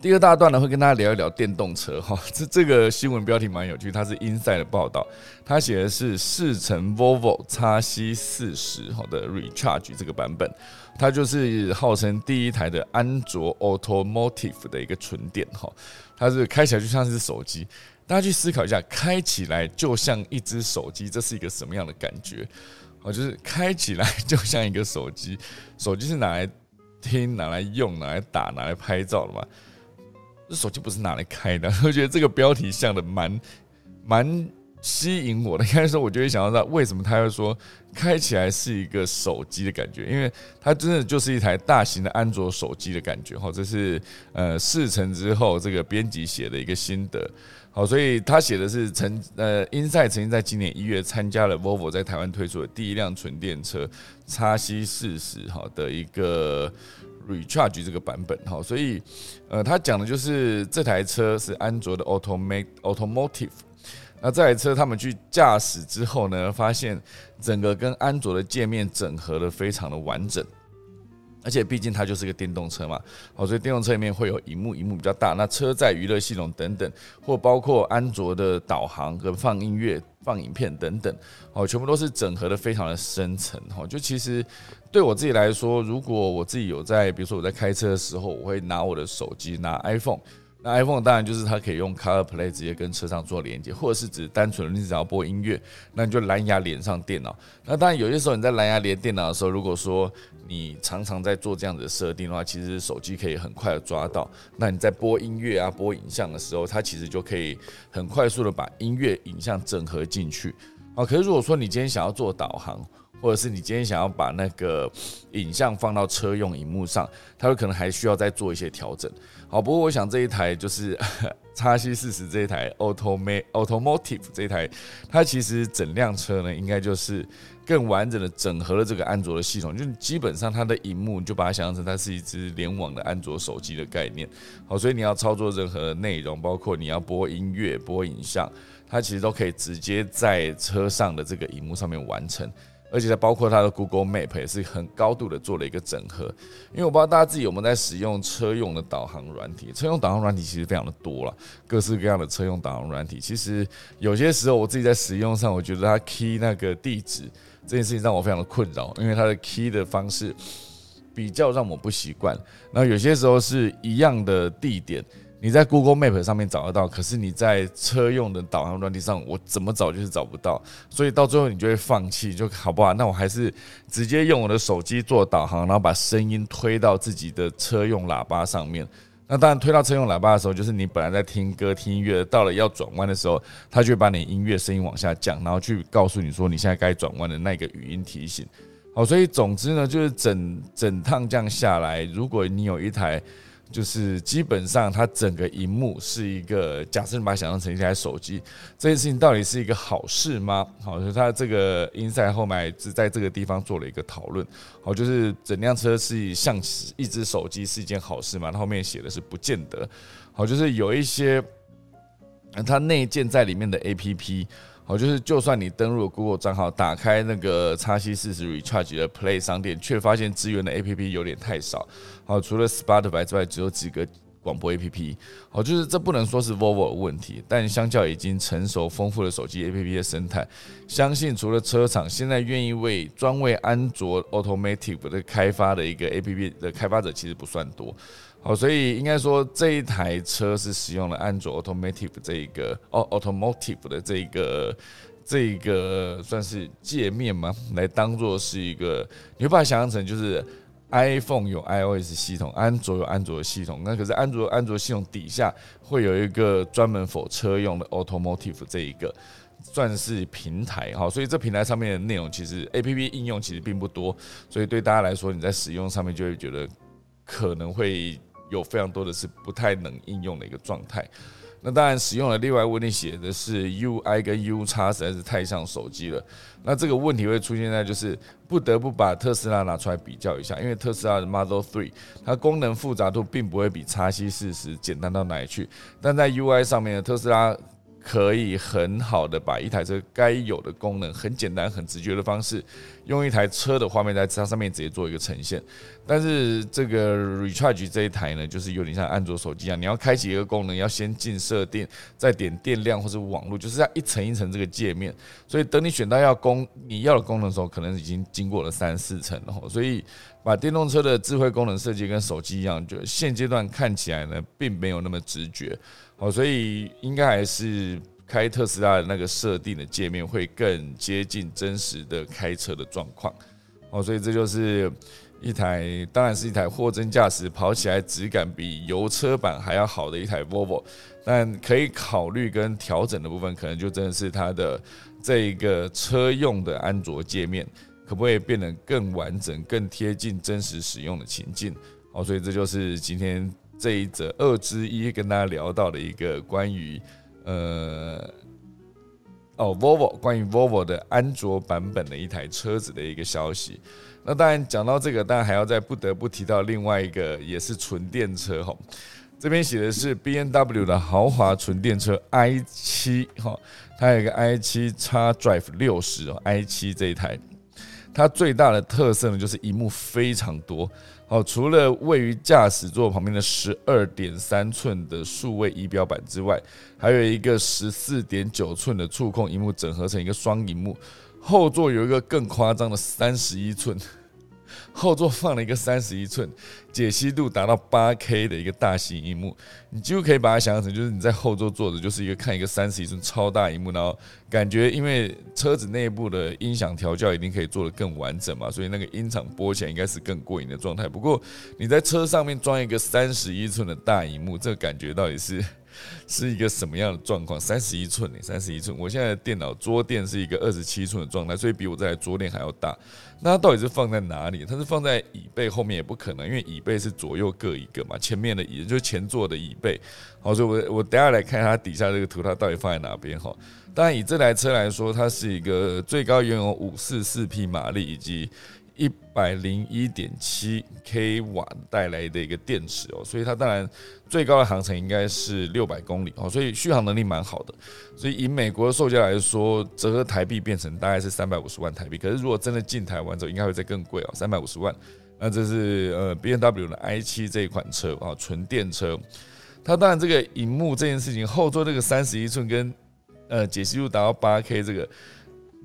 Speaker 1: 第二大段呢，会跟大家聊一聊电动车。哈，这这个新闻标题蛮有趣，它是 Inside 的报道，它写的是四乘 Volvo x C 四十好的 Recharge 这个版本，它就是号称第一台的安卓 Automotive 的一个纯电。哈，它是开起来就像是手机，大家去思考一下，开起来就像一只手机，这是一个什么样的感觉？哦，就是开起来 就像一个手机，手机是拿来。听拿来用拿来打拿来拍照的嘛？这手机不是拿来开的。我觉得这个标题像的蛮蛮吸引我的。应该说，我就会想到他为什么他要说开起来是一个手机的感觉，因为它真的就是一台大型的安卓手机的感觉。哈，这是呃试乘之后这个编辑写的一个心得。好，所以他写的是曾呃，Inside 曾经在今年一月参加了 Volvo 在台湾推出的第一辆纯电车叉 C 四十哈的一个 Recharge 这个版本哈，所以呃，他讲的就是这台车是安卓的 automate Automotive，那这台车他们去驾驶之后呢，发现整个跟安卓的界面整合的非常的完整。而且毕竟它就是个电动车嘛，哦，所以电动车里面会有荧幕，荧幕比较大。那车载娱乐系统等等，或包括安卓的导航跟放音乐、放影片等等，哦，全部都是整合的非常的深层。哈，就其实对我自己来说，如果我自己有在，比如说我在开车的时候，我会拿我的手机，拿 iPhone。那 iPhone 当然就是它可以用 CarPlay 直接跟车上做连接，或者是只单纯的你只要播音乐，那你就蓝牙连上电脑。那当然有些时候你在蓝牙连电脑的时候，如果说你常常在做这样子的设定的话，其实手机可以很快的抓到。那你在播音乐啊、播影像的时候，它其实就可以很快速的把音乐、影像整合进去。好，可是如果说你今天想要做导航，或者是你今天想要把那个影像放到车用荧幕上，它有可能还需要再做一些调整。好，不过我想这一台就是 叉 C 四十这一台，automate Automotive 这一台，它其实整辆车呢，应该就是更完整的整合了这个安卓的系统，就基本上它的荧幕就把它想象成它是一只联网的安卓手机的概念。好，所以你要操作任何内容，包括你要播音乐、播影像，它其实都可以直接在车上的这个荧幕上面完成。而且它包括它的 Google Map 也是很高度的做了一个整合。因为我不知道大家自己有没有在使用车用的导航软体，车用导航软体其实非常的多了，各式各样的车用导航软体。其实有些时候我自己在使用上，我觉得它 key 那个地址这件事情让我非常的困扰，因为它的 key 的方式比较让我不习惯。然后有些时候是一样的地点。你在 Google Map 上面找得到，可是你在车用的导航软体上，我怎么找就是找不到，所以到最后你就会放弃，就好不好？那我还是直接用我的手机做导航，然后把声音推到自己的车用喇叭上面。那当然推到车用喇叭的时候，就是你本来在听歌听音乐，到了要转弯的时候，它就会把你音乐声音往下降，然后去告诉你说你现在该转弯的那个语音提醒。好，所以总之呢，就是整整趟这样下来，如果你有一台。就是基本上，它整个荧幕是一个，假设你把它想象成一台手机，这件事情到底是一个好事吗？好，就是它这个英赛后面是在这个地方做了一个讨论。好，就是整辆车是像一只手机是一件好事吗？它后面写的是不见得。好，就是有一些它内建在里面的 APP。好，就是就算你登录 Google 账号，打开那个叉七四十 Recharge 的 Play 商店，却发现支援的 APP 有点太少。好，除了 Spotify 之外，只有几个广播 APP。好，就是这不能说是 Volvo 的问题，但相较已经成熟丰富的手机 APP 的生态，相信除了车厂现在愿意为专为安卓 Automotive 的开发的一个 APP 的开发者，其实不算多。好，所以应该说这一台车是使用了安卓 Automotive 这一个哦 Automotive 的这一个这一个算是界面吗？来当做是一个，你会把它想象成就是 iPhone 有 iOS 系统，安卓有安卓的系统，那可是安卓安卓系统底下会有一个专门否车用的 Automotive 这一个算是平台哈，所以这平台上面的内容其实 APP 应用其实并不多，所以对大家来说你在使用上面就会觉得可能会。有非常多的是不太能应用的一个状态。那当然，使用了另外问题写的是 UI 跟 U 叉实在是太像手机了。那这个问题会出现在就是不得不把特斯拉拿出来比较一下，因为特斯拉的 Model Three 它功能复杂度并不会比叉七四十简单到哪里去，但在 UI 上面的特斯拉。可以很好的把一台车该有的功能，很简单、很直觉的方式，用一台车的画面在它上面直接做一个呈现。但是这个 Recharge 这一台呢，就是有点像安卓手机一样，你要开启一个功能，要先进设定，再点电量或者网络，就是要一层一层这个界面。所以等你选到要功你要的功能的时候，可能已经经过了三四层了。所以把电动车的智慧功能设计跟手机一样，就现阶段看起来呢，并没有那么直觉。好，所以应该还是开特斯拉的那个设定的界面会更接近真实的开车的状况。哦，所以这就是一台，当然是一台货真价实、跑起来质感比油车版还要好的一台 Volvo。但可以考虑跟调整的部分，可能就真的是它的这一个车用的安卓界面，可不可以变得更完整、更贴近真实使用的情境？哦，所以这就是今天。这一则二之一跟大家聊到的一个关于呃哦，Volvo 关于 Volvo 的安卓版本的一台车子的一个消息。那当然讲到这个，当然还要再不得不提到另外一个也是纯电车哈。这边写的是 B N W 的豪华纯电车 i 七哈，它有一个 i 七 x Drive 六十哦，i 七这一台，它最大的特色呢就是荧幕非常多。好，除了位于驾驶座旁边的十二点三寸的数位仪表板之外，还有一个十四点九寸的触控荧幕，整合成一个双荧幕。后座有一个更夸张的三十一寸。后座放了一个三十一寸、解析度达到八 K 的一个大型荧幕，你几乎可以把它想象成就是你在后座坐着，就是一个看一个三十一寸超大荧幕，然后感觉因为车子内部的音响调教一定可以做得更完整嘛，所以那个音场播起来应该是更过瘾的状态。不过你在车上面装一个三十一寸的大荧幕，这个感觉到底是？是一个什么样的状况？三十一寸呢？三十一寸，我现在的电脑桌垫是一个二十七寸的状态，所以比我这台桌垫还要大。那它到底是放在哪里？它是放在椅背后面也不可能，因为椅背是左右各一个嘛。前面的椅就是前座的椅背。好，所以我我等下来看它底下这个图，它到底放在哪边？哈，当然以这台车来说，它是一个最高拥有五四四匹马力以及一百零一点七 k 瓦带来的一个电池哦，所以它当然最高的航程应该是六百公里哦，所以续航能力蛮好的。所以以美国的售价来说，折合台币变成大概是三百五十万台币。可是如果真的进台湾之后，应该会再更贵哦，三百五十万。那这是呃 B N W 的 i 七这一款车啊，纯电车。它当然这个荧幕这件事情，后座这个三十一寸跟呃解析度达到八 K 这个。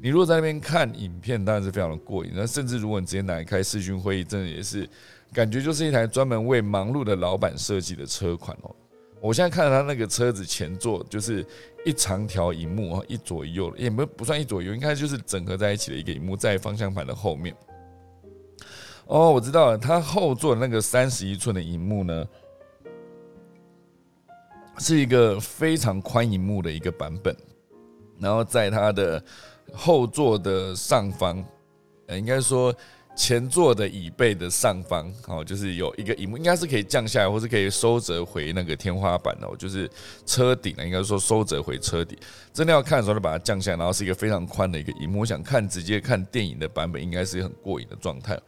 Speaker 1: 你如果在那边看影片，当然是非常的过瘾。那甚至如果你直接拿来开视讯会议，真的也是感觉就是一台专门为忙碌的老板设计的车款哦。我现在看到他那个车子前座就是一长条荧幕啊，一左一右也不不算一左一右，应该就是整合在一起的一个荧幕，在方向盘的后面。哦，我知道了，它后座那个三十一寸的荧幕呢，是一个非常宽荧幕的一个版本，然后在它的。后座的上方，呃，应该说前座的椅背的上方，哦，就是有一个荧幕，应该是可以降下来，或是可以收折回那个天花板哦，就是车顶啊，应该说收折回车顶。真的要看的时候，就把它降下来，然后是一个非常宽的一个荧幕。我想看直接看电影的版本，应该是很过瘾的状态。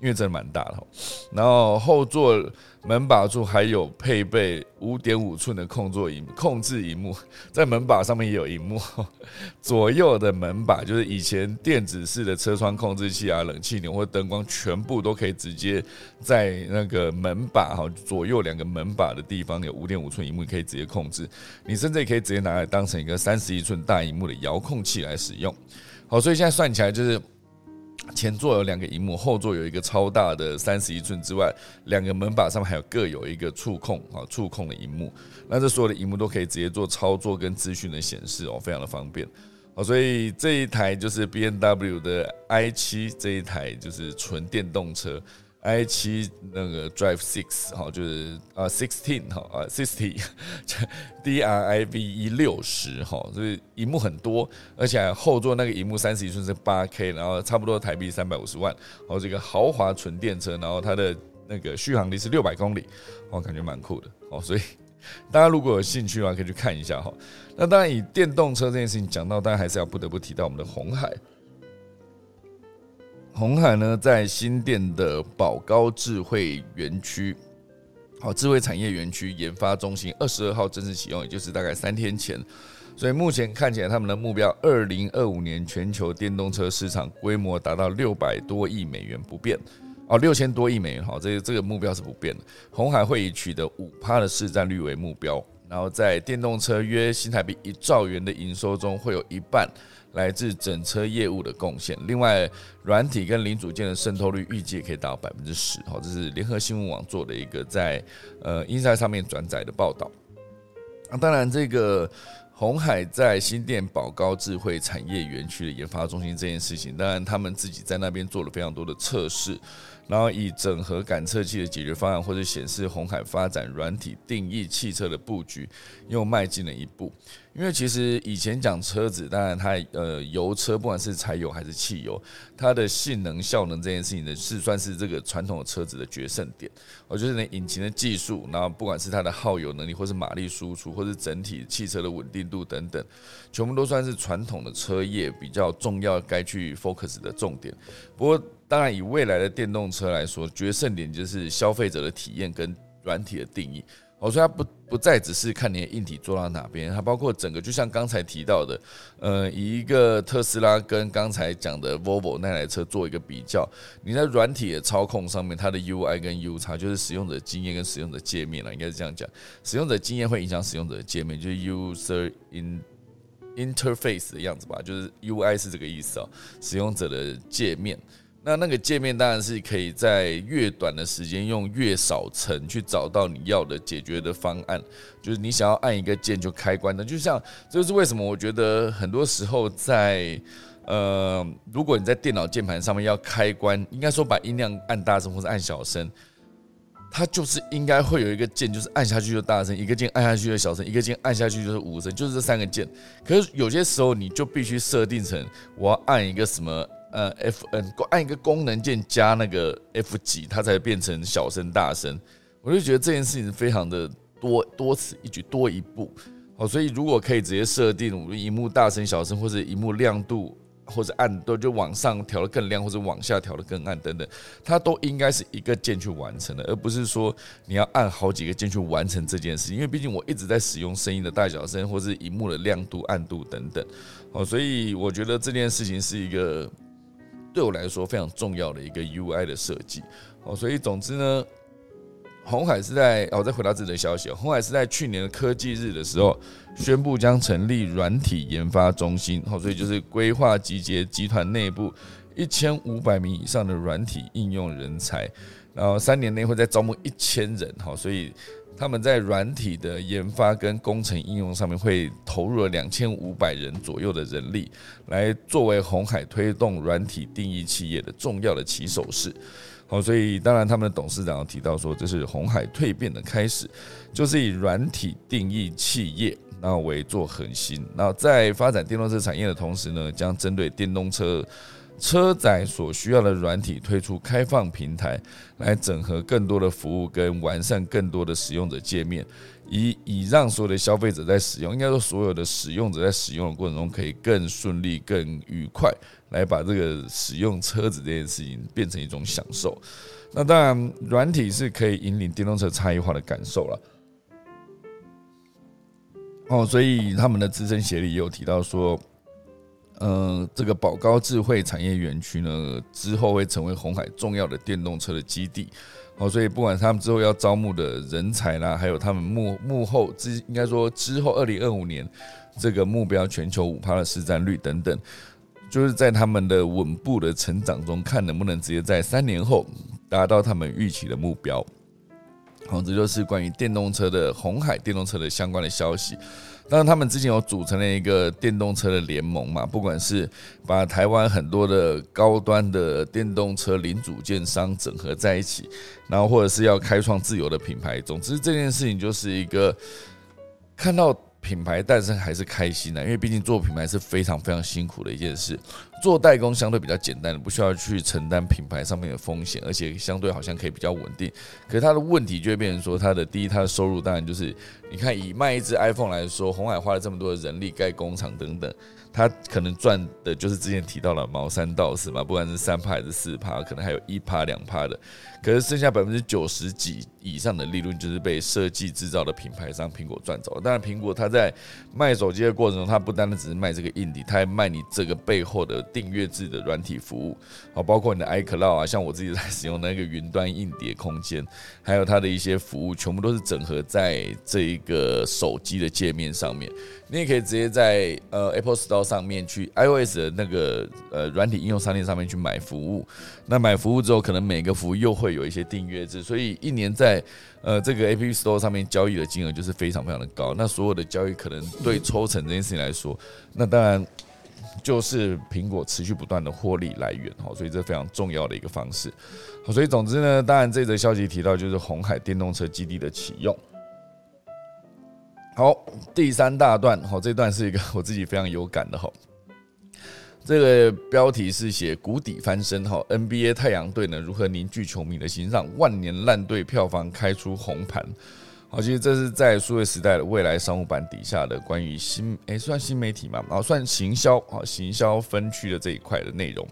Speaker 1: 因为真的蛮大的，然后后座门把处还有配备五点五寸的控座荧控制荧幕，在门把上面也有荧幕，左右的门把就是以前电子式的车窗控制器啊、冷气钮或灯光，全部都可以直接在那个门把哈左右两个门把的地方有五点五寸荧幕，可以直接控制。你甚至也可以直接拿来当成一个三十一寸大荧幕的遥控器来使用。好，所以现在算起来就是。前座有两个荧幕，后座有一个超大的三十一寸之外，两个门把上面还有各有一个触控啊，触控的荧幕。那这所有的荧幕都可以直接做操作跟资讯的显示哦，非常的方便。好，所以这一台就是 B N W 的 i 七这一台就是纯电动车。I 七那个 Drive Six 哈，就是啊 Sixteen 哈啊 Sixty，D R I V E 六十哈，所以荧幕很多，而且后座那个荧幕三十一寸是八 K，然后差不多台币三百五十万，然后这个豪华纯电车，然后它的那个续航力是六百公里，我感觉蛮酷的哦，所以大家如果有兴趣的话，可以去看一下哈。那当然以电动车这件事情讲到，大家还是要不得不提到我们的红海。红海呢，在新店的宝高智慧园区，好，智慧产业园区研发中心二十二号正式启用，也就是大概三天前。所以目前看起来，他们的目标二零二五年全球电动车市场规模达到六百多亿美元不变，哦，六千多亿美元，好，这个这个目标是不变的。红海会以取得五趴的市占率为目标，然后在电动车约新台币一兆元的营收中，会有一半。来自整车业务的贡献，另外软体跟零组件的渗透率预计可以达到百分之十。好，这是联合新闻网做的一个在呃 Inside 上面转载的报道。那当然，这个红海在新店宝高智慧产业园区的研发中心这件事情，当然他们自己在那边做了非常多的测试。然后以整合感测器的解决方案，或者显示红海发展软体定义汽车的布局，又迈进了一步。因为其实以前讲车子，当然它呃油车不管是柴油还是汽油，它的性能效能这件事情呢，是算是这个传统的车子的决胜点。我觉得呢，引擎的技术，然后不管是它的耗油能力，或是马力输出，或是整体汽车的稳定度等等，全部都算是传统的车业比较重要该去 focus 的重点。不过当然，以未来的电动车来说，决胜点就是消费者的体验跟软体的定义。我说它不不再只是看你的硬体做到哪边，它包括整个，就像刚才提到的，呃，以一个特斯拉跟刚才讲的 Volvo 那台车做一个比较，你在软体的操控上面，它的 UI 跟 U 差，就是使用者经验跟使用者界面了，应该是这样讲。使用者经验会影响使用者的界面，就是 User in Interface 的样子吧，就是 UI 是这个意思啊，使用者的界面。那那个界面当然是可以在越短的时间用越少层去找到你要的解决的方案，就是你想要按一个键就开关的，就像这就是为什么我觉得很多时候在呃，如果你在电脑键盘上面要开关，应该说把音量按大声或者按小声，它就是应该会有一个键，就是按下去就大声，一个键按下去就小声，一个键按下去就是无声，就是这三个键。可是有些时候你就必须设定成我要按一个什么。呃，F N 按一个功能键加那个 F 几，它才变成小声大声。我就觉得这件事情非常的多多此一举，多一步。好，所以如果可以直接设定，我们荧幕大声小声，或者荧幕亮度或者暗都就往上调的更亮，或者往下调的更暗等等，它都应该是一个键去完成的，而不是说你要按好几个键去完成这件事。因为毕竟我一直在使用声音的大小声，或是荧幕的亮度、暗度等等，哦，所以我觉得这件事情是一个对我来说非常重要的一个 UI 的设计。哦，所以总之呢。红海是在哦，再回答自己的消息，红海是在去年的科技日的时候宣布将成立软体研发中心，哦，所以就是规划集结集团内部一千五百名以上的软体应用人才，然后三年内会再招募一千人，哈，所以他们在软体的研发跟工程应用上面会投入了两千五百人左右的人力，来作为红海推动软体定义企业的重要的起手式。好，所以当然，他们的董事长提到说，这是红海蜕变的开始，就是以软体定义企业，然后为做核心，然后在发展电动车产业的同时呢，将针对电动车车载所需要的软体推出开放平台，来整合更多的服务跟完善更多的使用者界面，以以让所有的消费者在使用，应该说所有的使用者在使用的过程中可以更顺利、更愉快。来把这个使用车子这件事情变成一种享受，那当然软体是可以引领电动车差异化的感受了。哦，所以他们的资深协理也有提到说，嗯，这个宝高智慧产业园区呢，之后会成为红海重要的电动车的基地。哦，所以不管他们之后要招募的人才啦，还有他们幕幕后之应该说之后二零二五年这个目标全球五趴的市占率等等。就是在他们的稳步的成长中，看能不能直接在三年后达到他们预期的目标。好，这就是关于电动车的红海电动车的相关的消息。但是，他们之前有组成了一个电动车的联盟嘛，不管是把台湾很多的高端的电动车零组件商整合在一起，然后或者是要开创自由的品牌。总之，这件事情就是一个看到。品牌诞生还是开心的，因为毕竟做品牌是非常非常辛苦的一件事。做代工相对比较简单，不需要去承担品牌上面的风险，而且相对好像可以比较稳定。可是它的问题就会变成说，它的第一，它的收入当然就是，你看以卖一只 iPhone 来说，红海花了这么多的人力盖工厂等等。他可能赚的就是之前提到了毛三到四嘛，不管是三趴还是四趴，可能还有一趴两趴的，可是剩下百分之九十几以上的利润就是被设计制造的品牌商苹果赚走了。当然，苹果它在卖手机的过程中，它不单单只是卖这个硬底，它还卖你这个背后的订阅制的软体服务，好，包括你的 iCloud 啊，像我自己在使用那个云端硬碟空间，还有它的一些服务，全部都是整合在这一个手机的界面上面。你也可以直接在呃 Apple Store 上面去 iOS 的那个呃软体应用商店上面去买服务。那买服务之后，可能每个服务又会会有一些订阅制，所以一年在呃这个 App Store 上面交易的金额就是非常非常的高。那所有的交易可能对抽成这件事情来说，那当然就是苹果持续不断的获利来源哈。所以这非常重要的一个方式。好，所以总之呢，当然这则消息提到就是红海电动车基地的启用。好，第三大段，好，这段是一个我自己非常有感的哈。这个标题是写谷底翻身哈，NBA 太阳队呢如何凝聚球迷的心，让万年烂队票房开出红盘。好，其实这是在数位时代的未来商务版底下的关于新，哎，算新媒体嘛，然后算行销，啊，行销分区的这一块的内容。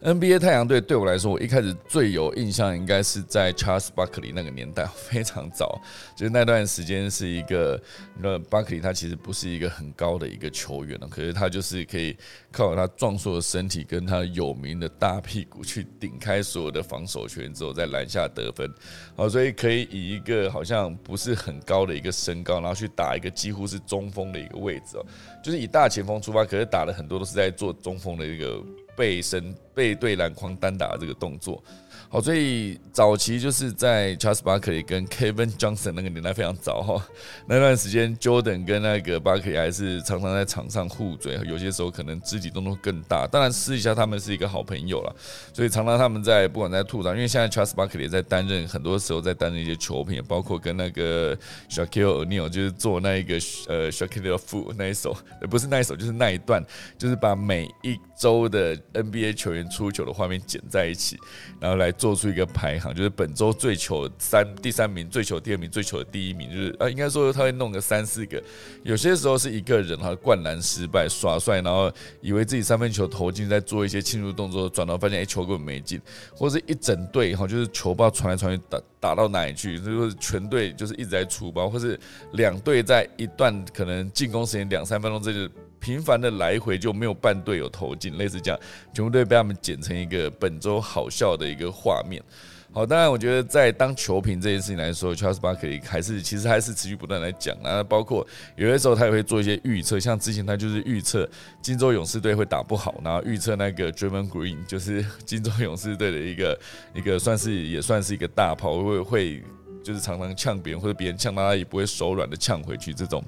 Speaker 1: NBA 太阳队对我来说，我一开始最有印象应该是在 Charles Barkley 那个年代，非常早，就是那段时间是一个，那 Barkley 他其实不是一个很高的一个球员了，可是他就是可以靠他壮硕的身体跟他有名的大屁股去顶开所有的防守权之后，在篮下得分，好，所以可以以一个好像不是很高的一个身高，然后去打一个几乎是中锋的一个位置哦，就是以大前锋出发，可是打的很多都是在做中锋的一个。背身背对篮筐单打这个动作。好，所以早期就是在 Charles Barkley 跟 Kevin Johnson 那个年代非常早哈，那段时间 Jordan 跟那个 Barkley 还是常常在场上互嘴，有些时候可能肢体动作更大。当然私底下他们是一个好朋友了，所以常常他们在不管在吐槽，因为现在 Charles Barkley 在担任很多时候在担任一些球评，包括跟那个 Shaquille O'Neal 就是做那一个呃 Shaquille Fu 那一首，不是那一首就是那一段，就是把每一周的 NBA 球员出球的画面剪在一起，然后来做出一个排行，就是本周最球三第三名、最球第二名、最球的第一名，就是啊，应该说他会弄个三四个，有些时候是一个人哈灌篮失败耍帅，然后以为自己三分球投进，在做一些庆祝动作，转头发现哎球根本没进，或者一整队哈就是球不知道传来传去打打到哪里去，就是全队就是一直在出包，或是两队在一段可能进攻时间两三分钟这就。频繁的来回就没有半队有投进，类似这样，全部队被他们剪成一个本周好笑的一个画面。好，当然我觉得在当球评这件事情来说，Charles Barkley 还是其实还是持续不断来讲啊，包括有些时候他也会做一些预测，像之前他就是预测金州勇士队会打不好，然后预测那个 Draymond Green 就是金州勇士队的一个一个算是也算是一个大炮，会会就是常常呛别人或者别人呛他也不会手软的呛回去这种。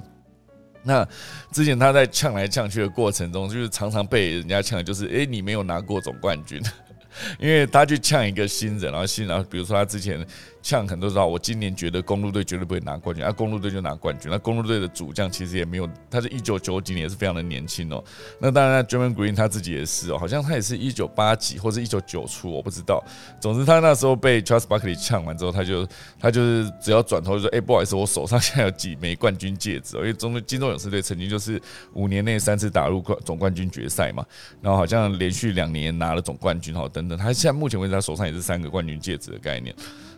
Speaker 1: 那之前他在呛来呛去的过程中，就是常常被人家呛，就是诶，你没有拿过总冠军，因为他去呛一个新人，然后新人，比如说他之前。像很多时候，我今年觉得公路队绝对不会拿冠军，啊公路队就拿冠军。那公路队的主将其实也没有，他是一九九几年，也是非常的年轻哦。那当然 j e r m a n Green 他自己也是哦，好像他也是一九八几或者一九九初，我不知道。总之，他那时候被 Charles Barkley 呛完之后，他就他就是只要转头就说：“哎，不好意思，我手上现在有几枚冠军戒指。”因为中金州勇士队曾经就是五年内三次打入冠总冠军决赛嘛，然后好像连续两年拿了总冠军哈等等。他现在目前为止，他手上也是三个冠军戒指的概念。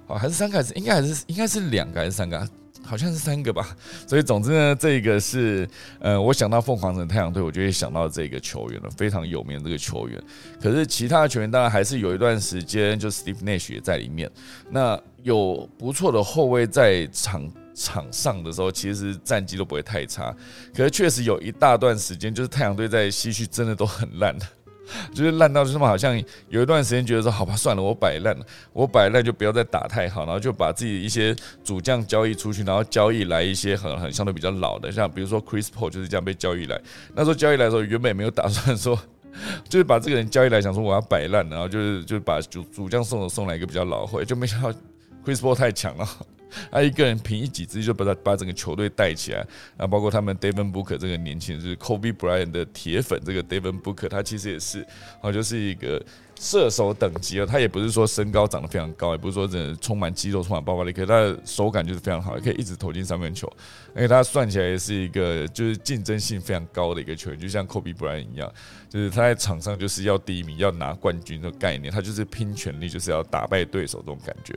Speaker 1: 哦，还是三个，还是应该还是应该是两个还是三个？好像是三个吧。所以总之呢，这个是呃，我想到凤凰城太阳队，我就会想到这个球员了，非常有名的这个球员。可是其他的球员当然还是有一段时间，就 Steve Nash 也在里面。那有不错的后卫在场场上的时候，其实战绩都不会太差。可是确实有一大段时间，就是太阳队在西区真的都很烂的。就是烂到就是嘛，好像有一段时间觉得说，好吧，算了，我摆烂了，我摆烂就不要再打太好，然后就把自己一些主将交易出去，然后交易来一些很很相对比较老的，像比如说 Chris Paul 就是这样被交易来。那时候交易来的时候，原本没有打算说，就是把这个人交易来，想说我要摆烂，然后就是就把主主将送送来一个比较老会，就没想到 Chris Paul 太强了。他一个人凭一己之力就把他把整个球队带起来，啊包括他们 David Booker 这个年轻人，就是 Kobe Bryant 的铁粉，这个 David Booker 他其实也是，啊，就是一个。射手等级了，他也不是说身高长得非常高，也不是说真的充满肌肉、充满爆发力，可是他的手感就是非常好，可以一直投进三分球。而且他算起来也是一个就是竞争性非常高的一个球员，就像 Kobe Bryant 一样，就是他在场上就是要第一名，要拿冠军的概念，他就是拼全力，就是要打败对手这种感觉。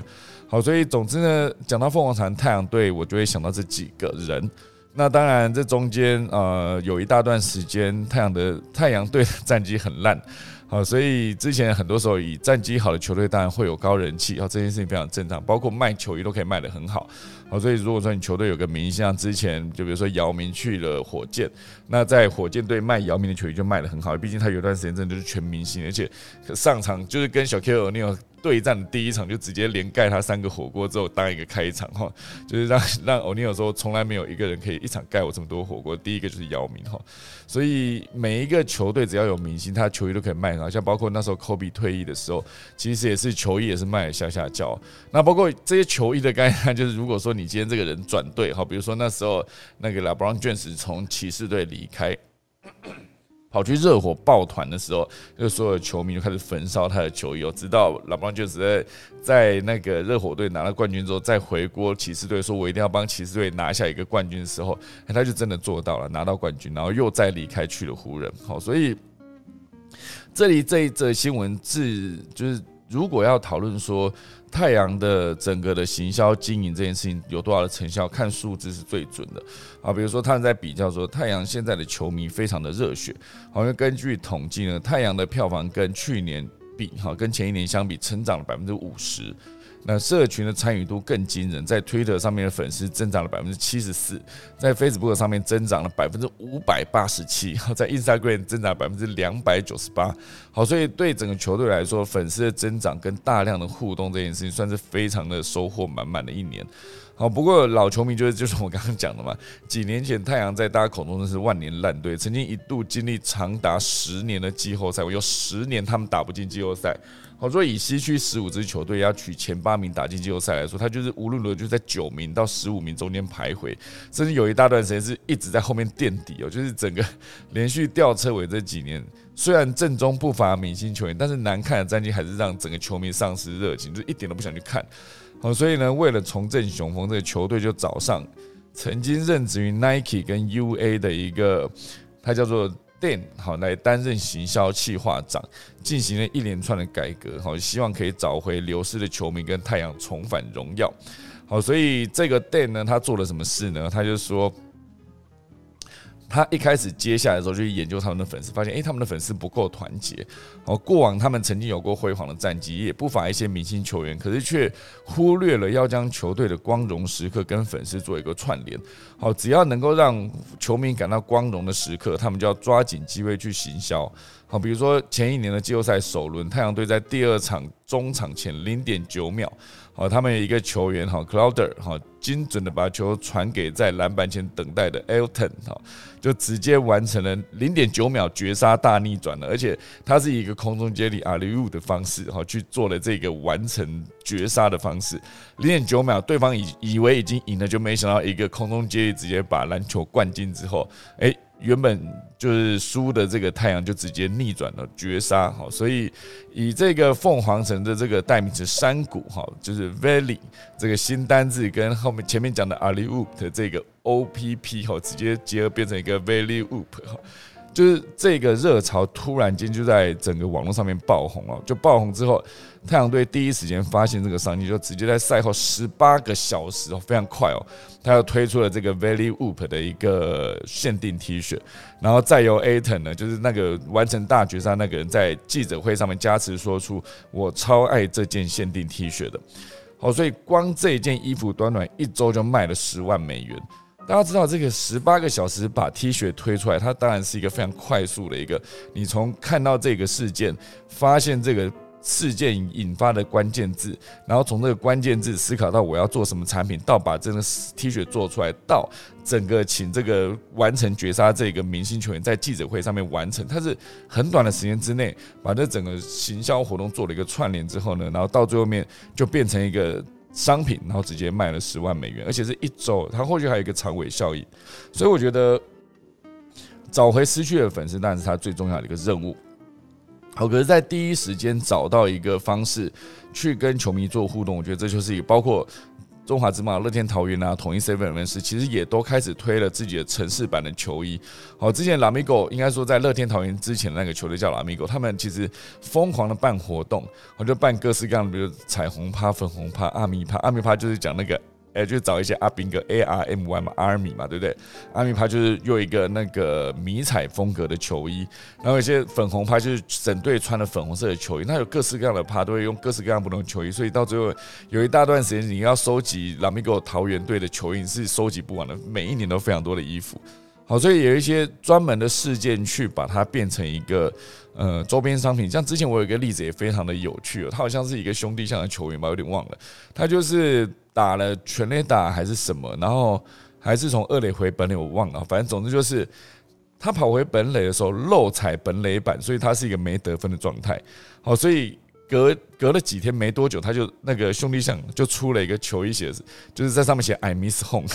Speaker 1: 好，所以总之呢，讲到凤凰城太阳队，我就会想到这几个人。那当然，这中间呃有一大段时间，太阳的太阳队的战绩很烂。好，所以之前很多时候以战绩好的球队当然会有高人气，啊，这件事情非常正常，包括卖球衣都可以卖得很好。好，所以如果说你球队有个明星，像之前就比如说姚明去了火箭，那在火箭队卖姚明的球衣就卖得很好，毕竟他有段时间真的就是全明星，而且上场就是跟小 K 那种。对战的第一场就直接连盖他三个火锅之后当一个开场哈，就是让 让欧尼尔说从来没有一个人可以一场盖我这么多火锅，第一个就是姚明哈，所以每一个球队只要有明星，他球衣都可以卖好，像包括那时候科比退役的时候，其实也是球衣也是卖的下下叫。那包括这些球衣的概念，就是如果说你今天这个人转队哈，比如说那时候那个 LeBron James 从骑士队离开。跑去热火抱团的时候，就所有球迷就开始焚烧他的球衣哦。直到老邦就在在那个热火队拿了冠军之后，再回国骑士队，说我一定要帮骑士队拿下一个冠军的时候，他就真的做到了，拿到冠军，然后又再离开去了湖人。好，所以这里这一则新闻是就是如果要讨论说。太阳的整个的行销经营这件事情有多少的成效？看数字是最准的啊。比如说他们在比较说，太阳现在的球迷非常的热血，好像根据统计呢，太阳的票房跟去年比，哈，跟前一年相比，成长了百分之五十。那社群的参与度更惊人，在 Twitter 上面的粉丝增长了百分之七十四，在 Facebook 上面增长了百分之五百八十七，在 Instagram 增长百分之两百九十八。好，所以对整个球队来说，粉丝的增长跟大量的互动这件事情，算是非常的收获满满的一年。好，不过老球迷就是就是我刚刚讲的嘛，几年前太阳在大家口中那是万年烂队，曾经一度经历长达十年的季后赛，我有十年他们打不进季后赛。好，所以以西区十五支球队要取前八名打进季后赛来说，他就是无论如何就在九名到十五名中间徘徊，甚至有一大段时间是一直在后面垫底哦，就是整个连续吊车尾这几年，虽然阵中不乏明星球员，但是难看的战绩还是让整个球迷丧失热情，就一点都不想去看。好，所以呢，为了重振雄风，这个球队就找上曾经任职于 Nike 跟 UA 的一个，他叫做。Dan 好来担任行销企划长，进行了一连串的改革，好希望可以找回流失的球迷跟太阳重返荣耀。好，所以这个 Dan 呢，他做了什么事呢？他就说。他一开始接下来的时候就去研究他们的粉丝，发现诶，他们的粉丝不够团结。哦，过往他们曾经有过辉煌的战绩，也不乏一些明星球员，可是却忽略了要将球队的光荣时刻跟粉丝做一个串联。好，只要能够让球迷感到光荣的时刻，他们就要抓紧机会去行销。好，比如说前一年的季后赛首轮，太阳队在第二场中场前零点九秒，好，他们一个球员哈，Clouder 哈，精准的把球传给在篮板前等待的 Elton 哈，就直接完成了零点九秒绝杀大逆转了，而且他是以一个空中接力阿里乌的方式哈去做了这个完成绝杀的方式，零点九秒，对方以以为已经赢了，就没想到一个空中接力直接把篮球灌进之后，哎。原本就是输的这个太阳就直接逆转了绝杀，好，所以以这个凤凰城的这个代名词山谷，哈，就是 Valley 这个新单字跟后面前面讲的 Ali Oop 的这个 O P P 哈，直接结合变成一个 Valley Oop 哈。就是这个热潮突然间就在整个网络上面爆红了，就爆红之后，太阳队第一时间发现这个商机，就直接在赛后十八个小时哦，非常快哦，他又推出了这个 Valley Whoop 的一个限定 T 恤，然后再由 Aton 呢，就是那个完成大决赛那个人在记者会上面加持说出我超爱这件限定 T 恤的，好，所以光这件衣服短短一周就卖了十万美元。大家知道这个十八个小时把 T 恤推出来，它当然是一个非常快速的一个。你从看到这个事件，发现这个事件引发的关键字，然后从这个关键字思考到我要做什么产品，到把这个 T 恤做出来，到整个请这个完成绝杀这个明星球员在记者会上面完成，它是很短的时间之内把这整个行销活动做了一个串联之后呢，然后到最后面就变成一个。商品，然后直接卖了十万美元，而且是一周，它后续还有一个长尾效应，所以我觉得找回失去的粉丝，当然是他最重要的一个任务。好，可是，在第一时间找到一个方式去跟球迷做互动，我觉得这就是一包括。中华之棒、乐天桃园啊，统一 seven 人士其实也都开始推了自己的城市版的球衣。好，之前拉米狗应该说在乐天桃园之前的那个球队叫拉米狗，他们其实疯狂的办活动，我就办各式各样的，比如彩虹趴、粉红趴、阿米趴。阿米趴就是讲那个。哎，就找一些阿兵哥 A R M Y 嘛，Army 嘛，对不对？？Army 派就是用一个那个迷彩风格的球衣，然后一些粉红派就是整队穿的粉红色的球衣。那有各式各样的派都会用各式各样不同的球衣，所以到最后有一大段时间你要收集拉米狗桃园队的球衣是收集不完的，每一年都非常多的衣服。好，所以有一些专门的事件去把它变成一个呃周边商品。像之前我有一个例子也非常的有趣哦，他好像是一个兄弟像的球员吧，有点忘了，他就是。打了全垒打还是什么，然后还是从二垒回本垒，我忘了。反正总之就是他跑回本垒的时候漏踩本垒板，所以他是一个没得分的状态。好，所以隔隔了几天没多久，他就那个兄弟象就出了一个球衣鞋子，就是在上面写 “I miss home”。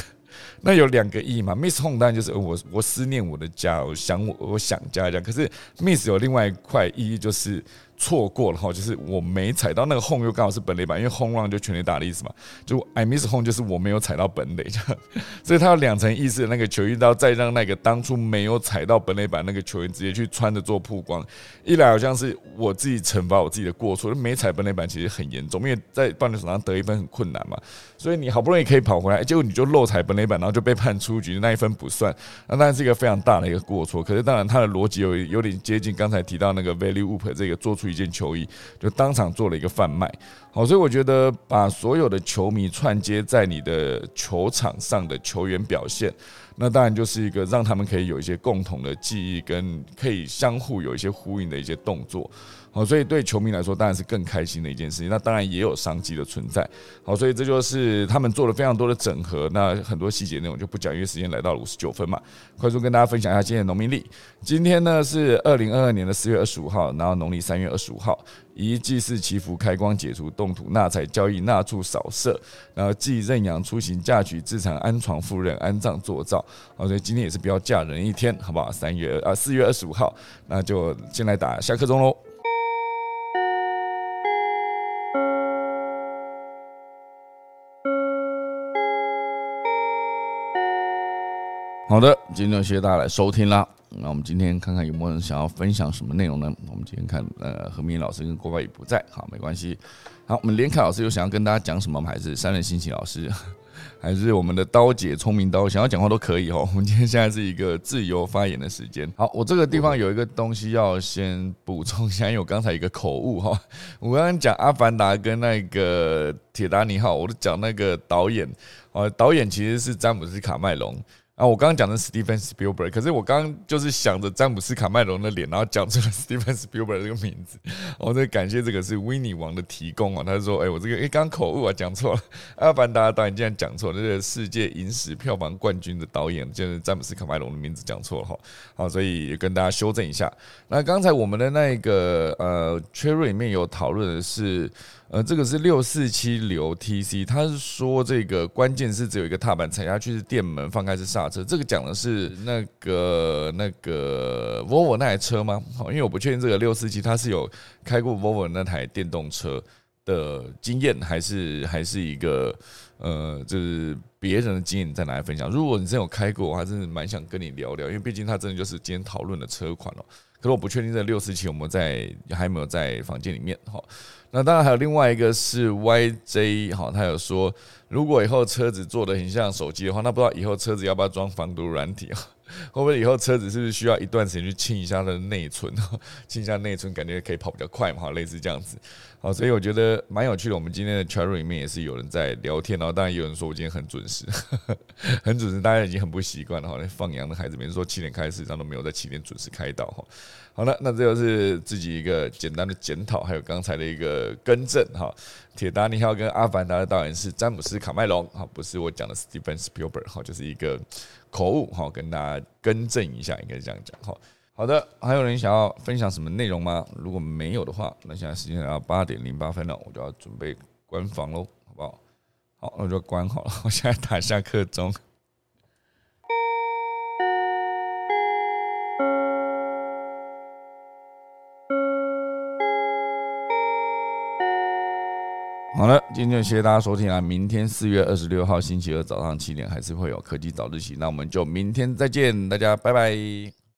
Speaker 1: 那有两个意嘛，miss home 当然就是我我思念我的家，我想我我想家这样。可是 miss 有另外一块意义就是。错过了哈，就是我没踩到那个 home，又刚好是本垒板，因为 home run 就全垒打的意思嘛。就 I miss home，就是我没有踩到本垒，这样。所以他有两层意思，那个球衣刀再让那个当初没有踩到本垒板那个球员直接去穿着做曝光。一来好像是我自己惩罚我自己的过错，没踩本垒板其实很严重，因为在棒球场上得一分很困难嘛。所以你好不容易可以跑回来，结果你就漏踩本垒板，然后就被判出局，那一分不算。那当然是一个非常大的一个过错。可是当然他的逻辑有有点接近刚才提到那个 value up 这个做出。一件球衣就当场做了一个贩卖，好，所以我觉得把所有的球迷串接在你的球场上的球员表现，那当然就是一个让他们可以有一些共同的记忆，跟可以相互有一些呼应的一些动作。好，所以对球迷来说当然是更开心的一件事情。那当然也有商机的存在。好，所以这就是他们做了非常多的整合。那很多细节内容就不讲，因为时间来到了五十九分嘛，快速跟大家分享一下今天的农民历。今天呢是二零二二年的四月二十五号，然后农历三月二十五号，以祭祀祈福、开光解除、动土纳财、交易纳畜、扫射，然后祭认养、出行、嫁娶、自产、安床、赴任、安葬、做灶。好，所以今天也是比较嫁人一天，好不好？三月啊，四月二十五号，那就先来打下课钟喽。好的，今天就谢谢大家来收听啦。那我们今天看看有没有人想要分享什么内容呢？我们今天看，呃，何明老师跟郭外宇不在，好，没关系。好，我们连凯老师有想要跟大家讲什么吗？还是三人心情老师，还是我们的刀姐聪明刀，想要讲话都可以哦。我们今天现在是一个自由发言的时间。好，我这个地方有一个东西要先补充一下，因为我刚才一个口误哈。我刚刚讲阿凡达跟那个铁达尼号，我都讲那个导演，呃，导演其实是詹姆斯卡麦隆。啊，我刚刚讲的 Steven Spielberg，可是我刚刚就是想着詹姆斯卡麦隆的脸，然后讲出了 Steven Spielberg 这个名字。我在感谢这个是 Winnie 王的提供啊，他说：“哎，我这个哎刚口误啊，讲错了。阿凡达导演竟然讲错，这个世界影史票房冠军的导演就是詹姆斯卡麦隆的名字讲错了哈。好，所以也跟大家修正一下。那刚才我们的那个呃 Cherry 里面有讨论的是。呃，这个是六四七流 TC，他是说这个关键是只有一个踏板踩下去是电门，放开是刹车。这个讲的是那个那个 Volvo 那台车吗？好，因为我不确定这个六四七它是有开过 Volvo 那台电动车的经验，还是还是一个呃，就是别人的经验在哪里分享？如果你真有开过，我还是蛮想跟你聊聊，因为毕竟它真的就是今天讨论的车款哦。可是我不确定这六四七有没有在还没有在房间里面哈。那当然还有另外一个是 YJ 哈，他有说，如果以后车子做的很像手机的话，那不知道以后车子要不要装防毒软体啊？会不会以后车子是不是需要一段时间去清一下它的内存？清一下内存，感觉可以跑比较快嘛？类似这样子。好，所以我觉得蛮有趣的。我们今天的 c h a r 里面也是有人在聊天，然后当然有人说我今天很准时，很准时，大家已经很不习惯了哈。放羊的孩子，每次说七点开始，他都没有在七点准时开到哈。好了，那这就是自己一个简单的检讨，还有刚才的一个更正哈。铁达尼号跟阿凡达的导演是詹姆斯卡麦隆，哈，不是我讲的 Steven Spielberg，哈，就是一个口误哈，跟大家更正一下，应该是这样讲哈。好的，还有人想要分享什么内容吗？如果没有的话，那现在时间来到八点零八分了，我就要准备关房喽，好不好？好，那我就关好了，我现在打下课钟。好了，今天就谢谢大家收听啊！明天四月二十六号星期二早上七点还是会有科技早自习，那我们就明天再见，大家拜拜。